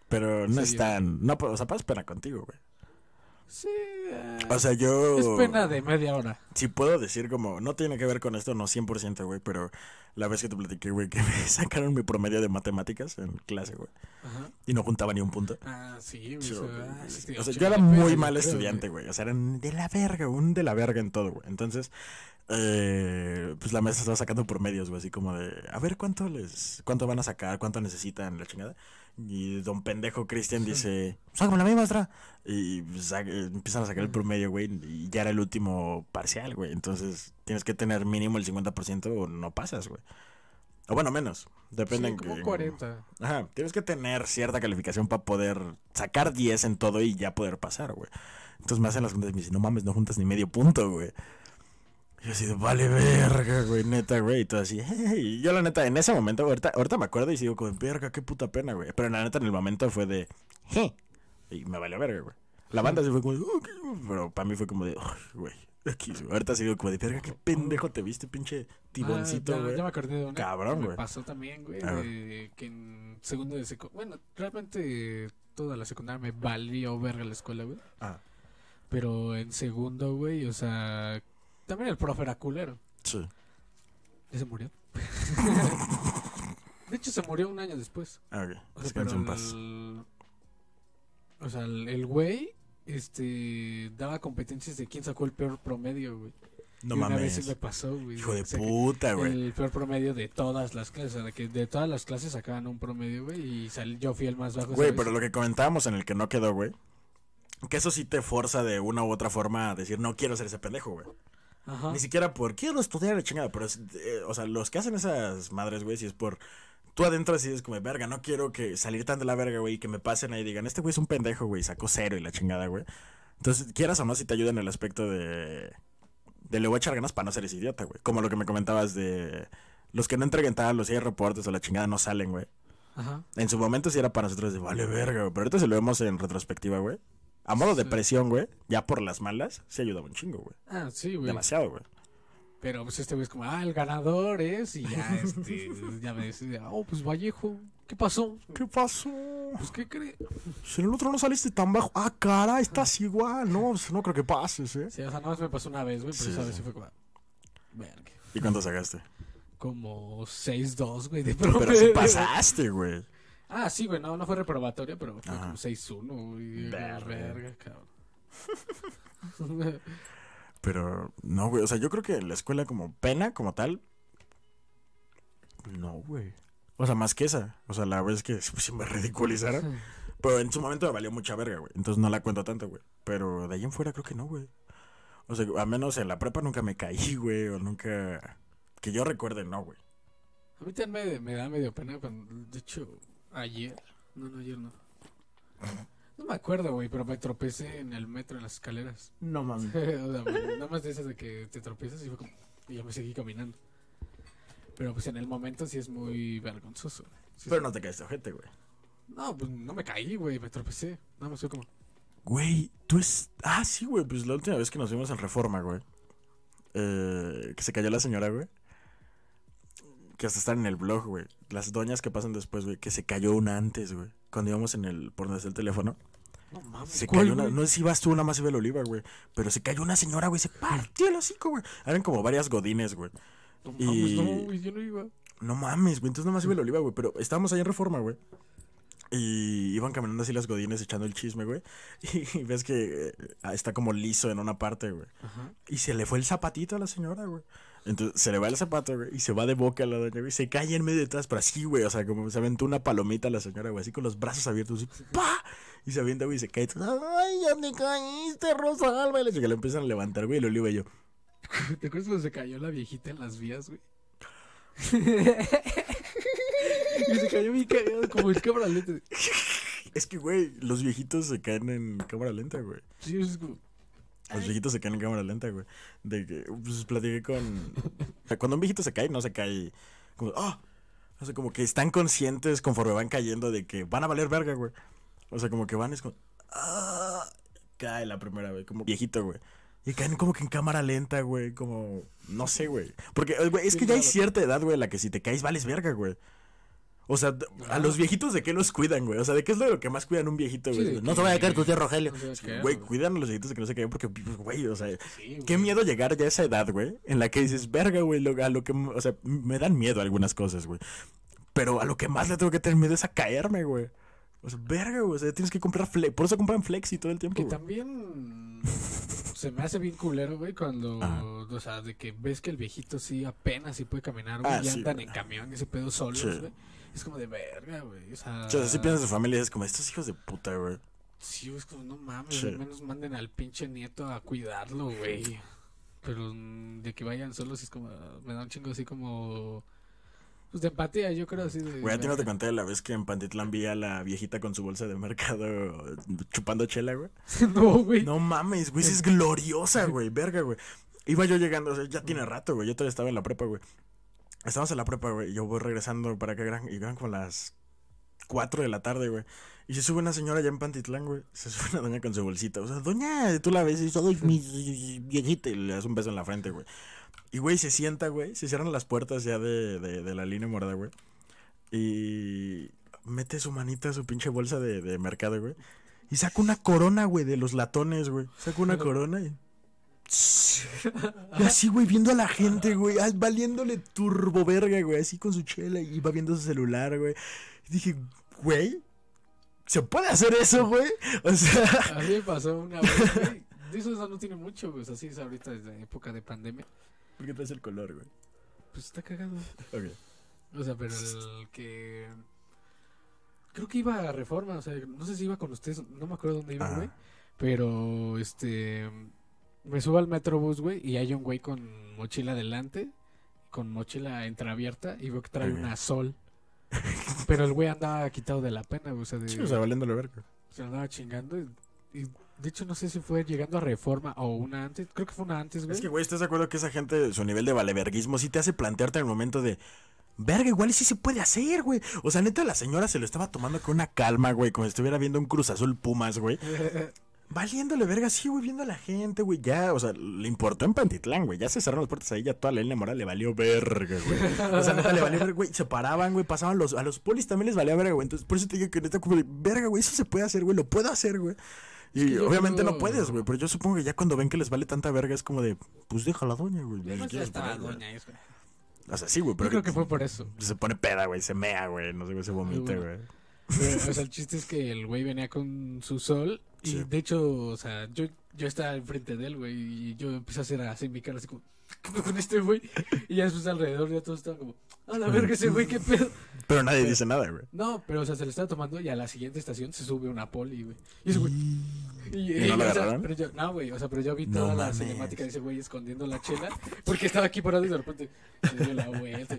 Pero no Sí, es yo- tan... No, o sea, pasas pena contigo, güey. Sí. eh, O sea, yo... es pena de media hora. Si puedo decir como, no tiene que ver con esto, no 100%, güey, pero la vez que te platiqué, güey, que me sacaron mi promedio de matemáticas en clase, güey, y no juntaba ni un punto. Ah, sí, güey. Ah, sí, o sea, yo era muy mal estudiante, güey. O sea, eran de la verga, un de la verga en todo, güey. Entonces, eh, pues la maestra estaba sacando promedios, güey, así como de, a ver cuánto les, cuánto van a sacar, cuánto necesitan, la chingada. Y don pendejo Cristian dice, sácame la misma maestra. Y pues, empiezan a sacar el promedio, güey, y ya era el último parcial, güey. Entonces, tienes que tener mínimo el 50% o no pasas, güey. O bueno, menos. Depende Sí, en como que- 40. Ajá, tienes que tener cierta calificación para poder sacar 10 en todo y ya poder pasar, güey. Entonces me hacen las juntas y me dicen, no mames, no juntas ni medio punto, güey. Yo así de, vale verga, güey, neta, güey. Y todo así, "Hey". Yo la neta, en ese momento, ahorita, ahorita me acuerdo y sigo como, verga, qué puta pena, güey. Pero la neta, en el momento fue de, "Je". Y me valió verga, güey. La banda sí fue como, de, "Ok", pero para mí fue como de, "Ay, güey. Aquí, ahorita sigo como de, verga, qué pendejo te viste, pinche tiboncito, Ah, ya, güey. ya me acordé de una. Cabrón, güey. Pasó también, güey. De que en segundo de secundaria. Bueno, realmente toda la secundaria me valió verga la escuela, güey. Ah, Pero en segundo, güey, o sea. También el profe era culero. sí. Ya se murió. de hecho, se murió un año después. Ah, ok. O sea, Descansa en paz. el- O sea, el el güey. Este. Daba competencias de quién sacó el peor promedio, güey. No y una vez mames. sí me pasó, güey. Hijo de O sea, que- puta, güey. El peor promedio de todas las clases. O sea, de que de todas las clases sacaban un promedio, güey. Y sal- yo fui el más bajo. Güey, ¿sabes? pero lo que comentábamos en el que no quedó, güey. Que eso sí te forza de una u otra forma a decir, no quiero ser ese pendejo, güey. Ajá. Ni siquiera por quiero estudiar la chingada, pero es, eh, o sea, los que hacen esas madres, güey, si es por. Tú adentro así es como, verga, no quiero que salir tan de la verga, güey, y que me pasen ahí y digan, este güey es un pendejo, güey, sacó cero y la chingada, güey. Entonces, quieras o no, si te ayuda en el aspecto de. De le voy a echar ganas para no ser ese idiota, güey. Como lo que me comentabas de. Los que no entreguen tal, los hay reportes o la chingada no salen, güey. Ajá. En su momento sí era para nosotros de vale verga, güey. Pero ahorita si lo vemos en retrospectiva, güey. A modo de Sí. presión, güey. Ya por las malas, sí ayudaba un chingo, güey. Ah, sí, güey. Demasiado, güey. Pero pues este güey es como, ah, el ganador es, y ya, este, ya me dice, oh, pues Vallejo, ¿qué pasó? ¿Qué pasó? Pues, ¿qué cree? Si en el otro no saliste tan bajo. Ah, cara, estás igual. No, pues, no creo que pases, ¿eh? Sí, o sea, nada más me pasó una vez, güey, pero Sí, esa vez sí fue como, verga. ¿Y cuánto sacaste? Como 6-2, güey, de Pero promedio. sí pasaste, güey. Ah, sí, güey, no, no fue reprobatoria, pero fue Ajá. como 6-1, güey. Verga. Verga, cabrón. Pero no, güey. O sea, yo creo que la escuela como pena, como tal. No, güey. O sea, más que esa. O sea, la vez que sí me ridiculizaron. Pero en su momento me valió mucha verga, güey. Entonces no la cuento tanto, güey. Pero de ahí en fuera creo que no, güey. O sea, a menos en la prepa nunca me caí, güey. O nunca. Que yo recuerde, no, güey. A mí también me, me da medio pena cuando, de hecho, ayer, no, no, ayer no. No me acuerdo, güey, pero me tropecé en el metro, en las escaleras. No o mames. sea, nada más de esas de que te tropiezas y fue como, y ya me seguí caminando. Pero pues en el momento sí es muy vergonzoso. Sí, Pero sí. no te caíste, ojete, güey. No, pues no me caí, güey, me tropecé. Nada más fue como, Güey, tú es. Ah, sí, güey. Pues la última vez que nos vimos en Reforma, güey. eh, que se cayó la señora, güey. Que hasta están en el blog, güey. Las doñas que pasan después, güey. Que se cayó una antes, güey. Cuando íbamos en el. Por donde está el teléfono. no mames. Se. No sé si ibas tú, una más iba el oliva, güey. Pero se cayó una señora, güey. Se partió el hocico, güey. Eran como varias godines, güey. No y- mames, no, güey, yo no iba. No mames, güey. Entonces nomás iba el oliva, güey. Pero estábamos ahí en Reforma, güey. Y iban caminando así las godines echando el chisme, güey. Y ves que eh, está como liso en una parte, güey. Ajá. Y se le fue el zapatito a la señora, güey. Entonces se le va el zapato, güey. Y se va de boca a la doña, güey. Se cae en medio de todas, pero así, güey. O sea, como se aventó una palomita a la señora, güey. Así con los brazos abiertos. Así, ¡pa! Y se avienta, güey. Y se cae. ¡Ay, ya te caíste, Rosalba! Y le empiezan a levantar, güey. Y lo oliva y yo. ¿Te acuerdas cuando se cayó la viejita en las vías, güey? y se cayó bien cagado, como el cámara lenta. Es que, güey, los viejitos se caen en cámara lenta, güey. Sí, es como... Los viejitos se caen en cámara lenta, güey. De que, pues, platiqué con... o sea, cuando un viejito se cae, no se cae como, ¡ah! O sea, como que están conscientes conforme van cayendo de que van a valer verga, güey. O sea, como que van, es como, ¡ah! Cae la primera vez, como viejito, güey. Y caen como que en cámara lenta, güey, como, no sé, güey. Porque, eh, güey, es Sí, que ya hay cierta edad, güey, en la que si te caes vales verga, güey. O sea, a los viejitos de qué los cuidan, güey. O sea, de qué es lo que más cuidan un viejito, güey. no se vaya a caer tu tío Rogelio. no Güey, cuidan a los viejitos de que no se caigan porque, pues, güey, o sea, Sí, qué güey. miedo llegar ya a esa edad, güey, en la que dices, verga, güey, lo, a lo que, o sea, me dan miedo algunas cosas, güey. Pero a lo que más le tengo que tener miedo es a caerme, güey. O sea, verga, güey, o sea, tienes que comprar flex. Por eso compran flexi todo el tiempo, Que güey. también se me hace bien culero, güey, cuando, Ajá. o sea, de que ves que el viejito sí apenas sí puede caminar, güey, Ah, y sí, andan güey. en camión y ese pedo solos, Sí. güey. Es como de verga, güey. O sea, O sea, si piensas en su familia, es como, estos hijos de puta, güey. Sí, güey, es como, no mames, Sí. al menos manden al pinche nieto a cuidarlo, güey. Pero mm, de que vayan solos es como, me da un chingo así como, pues de empatía, yo creo así. Güey, a ti no te conté la vez que en Pantitlán vi a la viejita con su bolsa de mercado chupando chela, güey. no, güey. No mames, güey, es gloriosa, güey, verga, güey. Iba yo llegando, o sea, ya tiene rato, güey, yo todavía estaba en la prepa, güey. Estábamos en la prepa, güey, yo voy regresando para acá, eran, y eran como las 4 de la tarde, güey. Y se sube una señora allá en Pantitlán, güey. Se sube una doña con su bolsita. O sea, doña, tú la ves y soy mi viejita y le das un beso en la frente, güey. Y, güey, se sienta, güey. Se cierran las puertas ya de, de, de la línea morada, güey. Y mete su manita su pinche bolsa de, de mercado, güey. Y saca una corona, güey, de los latones, güey. Saca una corona y... Y así, güey, viendo a la gente, güey, valiéndole turbo verga, güey, así con su chela y va viendo su celular, güey. Dije, güey, ¿se puede hacer eso, güey? O sea, A me pasó una vez, güey. Eso no tiene mucho, güey. o sea, Así es ahorita desde época de pandemia. ¿Por qué traes el color, güey? Pues está cagado. Ok. O sea, pero el que... Creo que iba a Reforma, o sea, no sé si iba con ustedes, no me acuerdo dónde iba, Ajá. güey. Pero, este... Me subo al Metrobús, güey, y hay un güey con mochila adelante, con mochila entreabierta, y veo que trae una sol. Pero el güey andaba quitado de la pena, güey, o sea, de, Sí, o sea, valiéndole verga. se andaba chingando. Y, y de hecho, no sé si fue llegando a Reforma o una antes, creo que fue una antes, güey. Es que, güey, ¿estás de acuerdo que esa gente, su nivel de valeverguismo, sí te hace plantearte el momento de. Verga, igual y sí se puede hacer, güey. O sea, neta, la señora se lo estaba tomando con una calma, güey, como si estuviera viendo un Cruz Azul Pumas, güey. Valiéndole verga, sí, güey, viendo a la gente, güey. Ya, o sea, le importó en Pantitlán, güey. Ya se cerraron las puertas ahí, ya toda la línea moral le valió verga, güey. O sea, neta le valió verga, güey. Se paraban, güey, pasaban los. A los polis también les valía verga, güey. Entonces, por eso te digo que neta, como verga, güey, eso se puede hacer, güey, lo puedo hacer, güey. Y Es que yo obviamente creo- no puedes, güey. Pero yo supongo que ya cuando ven que les vale tanta verga es como de, pues deja la doña, güey. No güey. doña eso. O sea, sí, güey, pero Yo creo que fue por eso. se pone peda, güey, se mea, güey, no sé, güey, se vomita, güey. Pero, o sea, el chiste es que el güey venía con su sol y Sí. de hecho, o sea, yo, yo estaba enfrente de él, güey, y yo empecé a hacer así mi cara así como, ¿qué pedo con este güey? Y ya después alrededor ya todos estaban como, a la verga ese güey, qué pedo. Pero nadie Pero- dice nada, güey. No, pero o sea, se le estaba tomando y a la siguiente estación se sube una poli, güey. Y ese güey, y, ¿Y no lo o sea, agarraron? pero yo, no, güey, o sea, pero yo vi No toda la mames. cinemática de ese güey escondiendo la chela porque estaba aquí parado y de repente se dio la vuelta.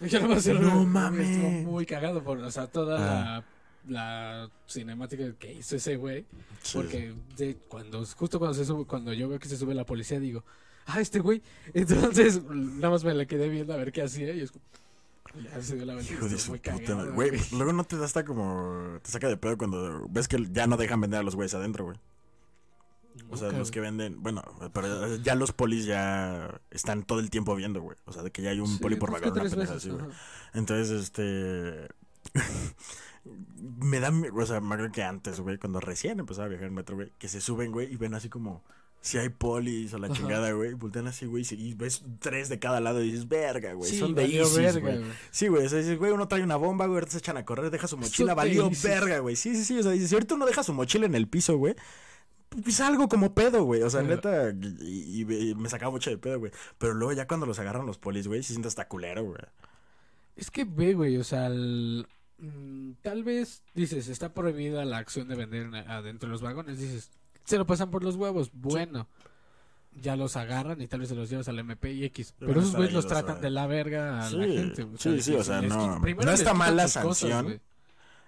Yo nomás No estuvo mames. muy cagado por, o sea, toda Ah. la, la cinemática que hizo ese güey. Sí. Porque de, cuando, justo cuando se sube, cuando yo veo que se sube la policía, digo, ah, este güey. Entonces, nada más me la quedé viendo a ver qué hacía y es como, ya se dio la vuelta. y Hijo de estuvo su puta cagado, madre. Güey, luego no te da hasta como. Te saca de pedo cuando ves que ya no dejan vender a los güeyes adentro, güey. O sea, los que venden. Bueno, pero ya los polis ya están todo el tiempo viendo, güey. O sea, de que ya hay un Sí, poli por vagón, que una pendeja así, güey. Entonces, este. me da. O sea, me acuerdo que antes, güey, cuando recién empezaba a viajar en metro, güey, que se suben, güey, y ven así como. Si hay polis o la chingada, güey, voltean así, güey, y ves tres de cada lado y dices, verga, güey, Sí, son de ISIS, verga, güey. Sí, güey, o sea, dices, güey, uno trae una bomba, güey, ahorita se echan a correr, deja su mochila, de valió verga, güey. Sí, sí, sí, o sea, dices, si ahorita uno deja su mochila en el piso, güey, pues algo como pedo, güey. O sea, neta, y, y- y me sacaba mucho de pedo, güey. Pero luego ya cuando los agarran los polis, güey, se siente hasta culero, güey. Es que ve, güey, o sea, el- mm, tal vez dices, está prohibida la acción de vender en- adentro de los vagones, dices, se lo pasan por los huevos, bueno. Ya los agarran y tal vez se los llevas al MP y X. Pero Pero esos güeyes los tratan de la verga a la gente. sí, sí, o sea, no- primero no está mal la cosas, sanción.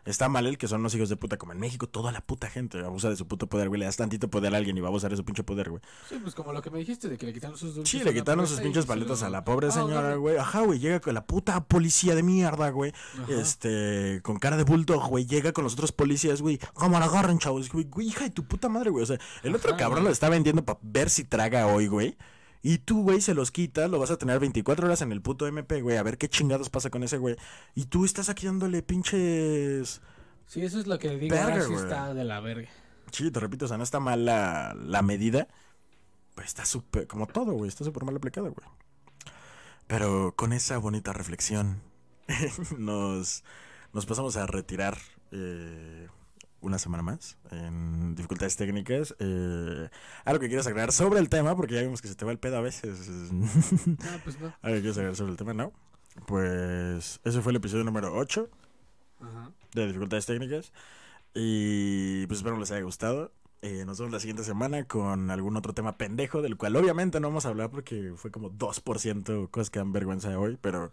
Está mal el que son los hijos de puta, como en México, toda la puta gente abusa de su puto poder, güey. Le das tantito poder a alguien y va a abusar de su pinche poder, güey. Sí, pues como lo que me dijiste de que le quitaron sus dulces Sí, le quitaron sus pinches se paletas a la pobre Ah, señora, güey. Ajá, güey, llega con la puta policía de mierda, güey. Este, con cara de bulldog, güey, llega con los otros policías, güey. ¿Cómo la agarran, chavos? Güey, hija de tu puta madre, güey. O sea, el otro cabrón lo está vendiendo para ver si traga hoy, güey. Y tú, güey, se los quitas, lo vas a tener 24 horas en el puto MP, güey, a ver qué chingados pasa con ese, güey. Y tú estás aquí dándole pinches... Sí, eso es lo que digo, Verga, ahora sí está de la verga. Sí, te repito, o sea, no está mal la, la medida. Pues está súper, como todo, güey, está súper mal aplicada, güey. Pero con esa bonita reflexión, nos, nos pasamos a retirar eh, una semana más en dificultades técnicas. Eh, algo que quieras agregar sobre el tema, porque ya vimos que se te va el pedo a veces. No, pues no. algo que quieras agregar sobre el tema, ¿no? Pues ese fue el episodio número 8 Ajá. de dificultades técnicas. Y pues espero les haya gustado. Eh, nos vemos la siguiente semana con algún otro tema pendejo, del cual obviamente no vamos a hablar porque fue como 2% cosas que dan vergüenza de hoy. Pero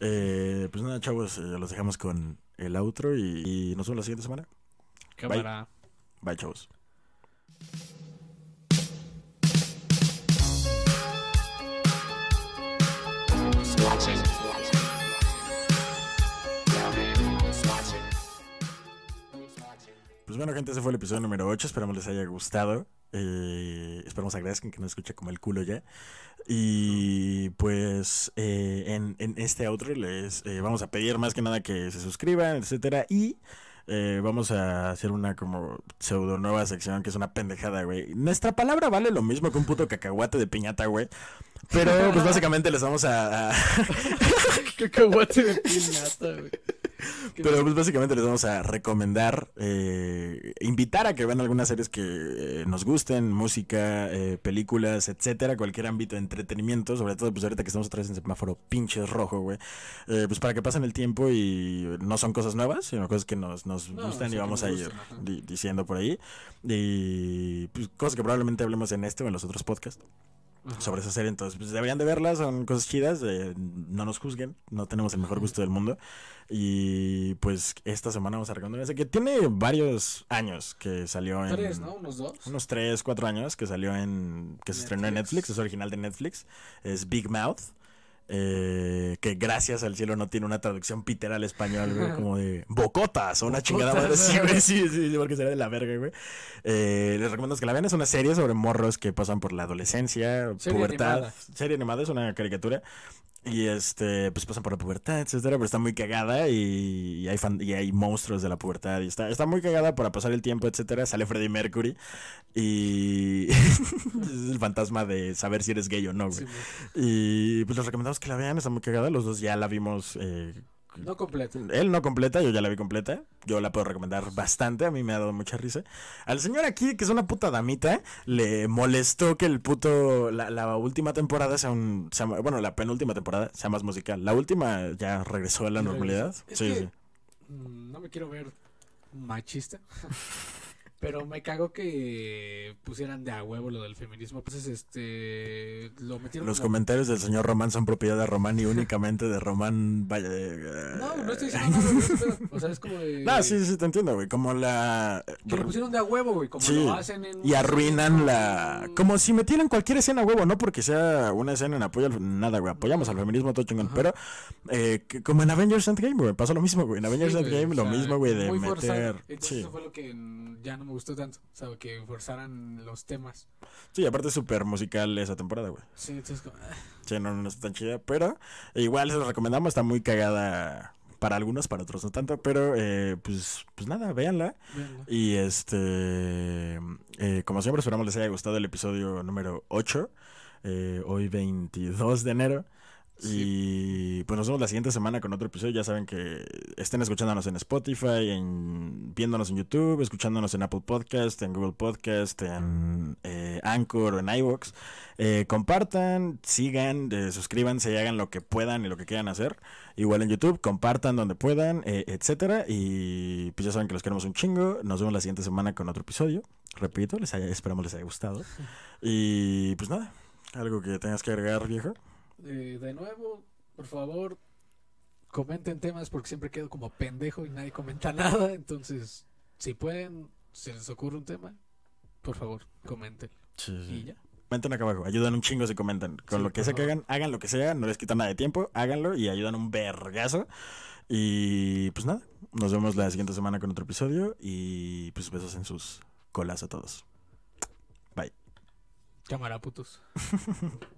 eh, pues nada, chavos, los dejamos con el outro y, y nos vemos la siguiente semana. Cámara. Bye, chavos. Pues bueno, gente, ese fue el episodio número 8. Esperamos les haya gustado. Eh, esperamos agradezcan que nos escuche como el culo ya. Y pues eh, en, en este outro les eh, vamos a pedir más que nada que se suscriban, etcétera. Y eh, vamos a hacer una como pseudo nueva sección que es una pendejada, güey. Nuestra palabra vale lo mismo que un puto cacahuate de piñata, güey. Pero pues básicamente les vamos a- a Cacahuate de piñata, güey. Pero pues básicamente les vamos a recomendar, eh, invitar a que vean algunas series que eh, nos gusten, música, eh, películas, etcétera, cualquier ámbito de entretenimiento, sobre todo pues ahorita que estamos otra vez en semáforo pinches rojo, güey. Eh, pues para que pasen el tiempo y no son cosas nuevas, sino cosas que nos, nos No, gustan y vamos a ir di- diciendo por ahí. Y pues, cosas que probablemente hablemos en este o en los otros podcasts Ajá. sobre esa serie. Entonces, pues deberían de verlas, son cosas chidas, eh, no nos juzguen, no tenemos el mejor gusto del mundo. Y pues esta semana vamos a recomendar esa que tiene varios años que salió en... Tres, ¿no? Unos dos. Unos 3, 4 años que salió en... que se estrenó en. Netflix, es original de Netflix, es Big Mouth. Eh, que gracias al cielo no tiene una traducción pitera al español, güey, como de bocotas o una chingada madre. Sí, güey, sí, sí, sí, porque sería de la verga, güey. Eh, les recomiendo que la vean. Es una serie sobre morros que pasan por la adolescencia, Serie pubertad. animada. Serie animada es una caricatura. Y este, pues pasan por la pubertad, etcétera, pero está muy cagada y, y hay fan- y hay monstruos de la pubertad y está, está muy cagada para pasar el tiempo, etcétera. Sale Freddie Mercury y es el fantasma de saber si eres gay o no, güey. Sí, güey. Y pues les recomendamos que la vean, está muy cagada. Los dos ya la vimos. eh, No completo. él no completa, yo ya la vi completa. Yo la puedo recomendar bastante, a mí me ha dado mucha risa. Al señor aquí, que es una puta damita, le molestó que el puto. La, la última temporada sea un. sea- bueno, la penúltima temporada sea más musical. La última ya regresó a la normalidad. Es Sí, que- sí. Mm, No me quiero ver machista. Pero me cago que pusieran de a huevo lo del feminismo. Pues este. Lo metieron. Los como- comentarios del señor Román son propiedad de Román y únicamente de Román. Vaya. No, no estoy diciendo nada, güey, pero, O sea, es como de. No, sí, sí, te entiendo, güey. Como la. Que lo pusieron de a huevo, güey. Como Sí, lo hacen en. Y arruinan la. Como si metieran cualquier escena, huevo, no porque sea una escena en apoyo al. Nada, güey. Apoyamos al feminismo, todo chingón. Ajá. Pero, eh, como en Avengers Endgame, güey. Pasó lo mismo, güey. En Avengers sí, Endgame, o lo mismo, güey, de forzado. meter. Entonces, Sí. eso fue lo que ya no me gustó tanto. O sea, que forzaran los temas. sí, aparte es súper musical esa temporada, güey. Sí, entonces. como, ah, Sí, no, no está tan chida. Pero, igual se lo recomendamos. Está muy cagada para algunos, para otros no tanto. Pero, eh, pues, pues nada, véanla. Y este, eh, como siempre, esperamos les haya gustado el episodio número 8, eh, hoy 22 de enero. Y pues nos vemos la siguiente semana con otro episodio. Ya saben que estén escuchándonos en Spotify, en, viéndonos en YouTube, escuchándonos en Apple Podcast, en Google Podcast, en eh, Anchor o en iVoox. Eh, compartan, sigan, eh, suscríbanse y hagan lo que puedan y lo que quieran hacer. Igual en YouTube, compartan donde puedan, eh, etcétera. Y pues ya saben que los queremos un chingo. Nos vemos la siguiente semana con otro episodio. Repito, les haya, esperamos les haya gustado. Y pues nada, algo que tengas que agregar, viejo. Eh, de nuevo, por favor, comenten temas porque siempre quedo como pendejo y nadie comenta nada. Entonces, si pueden, se les ocurre un tema, por favor, comenten. Y ya. Comenten acá abajo, ayudan un chingo si comentan. Con Sí, lo que sea que hagan, hagan lo que sea, no les quita nada de tiempo, háganlo y ayudan un vergazo. Y pues nada, nos vemos la siguiente semana con otro episodio y pues besos en sus colas a todos. Cámara, putos.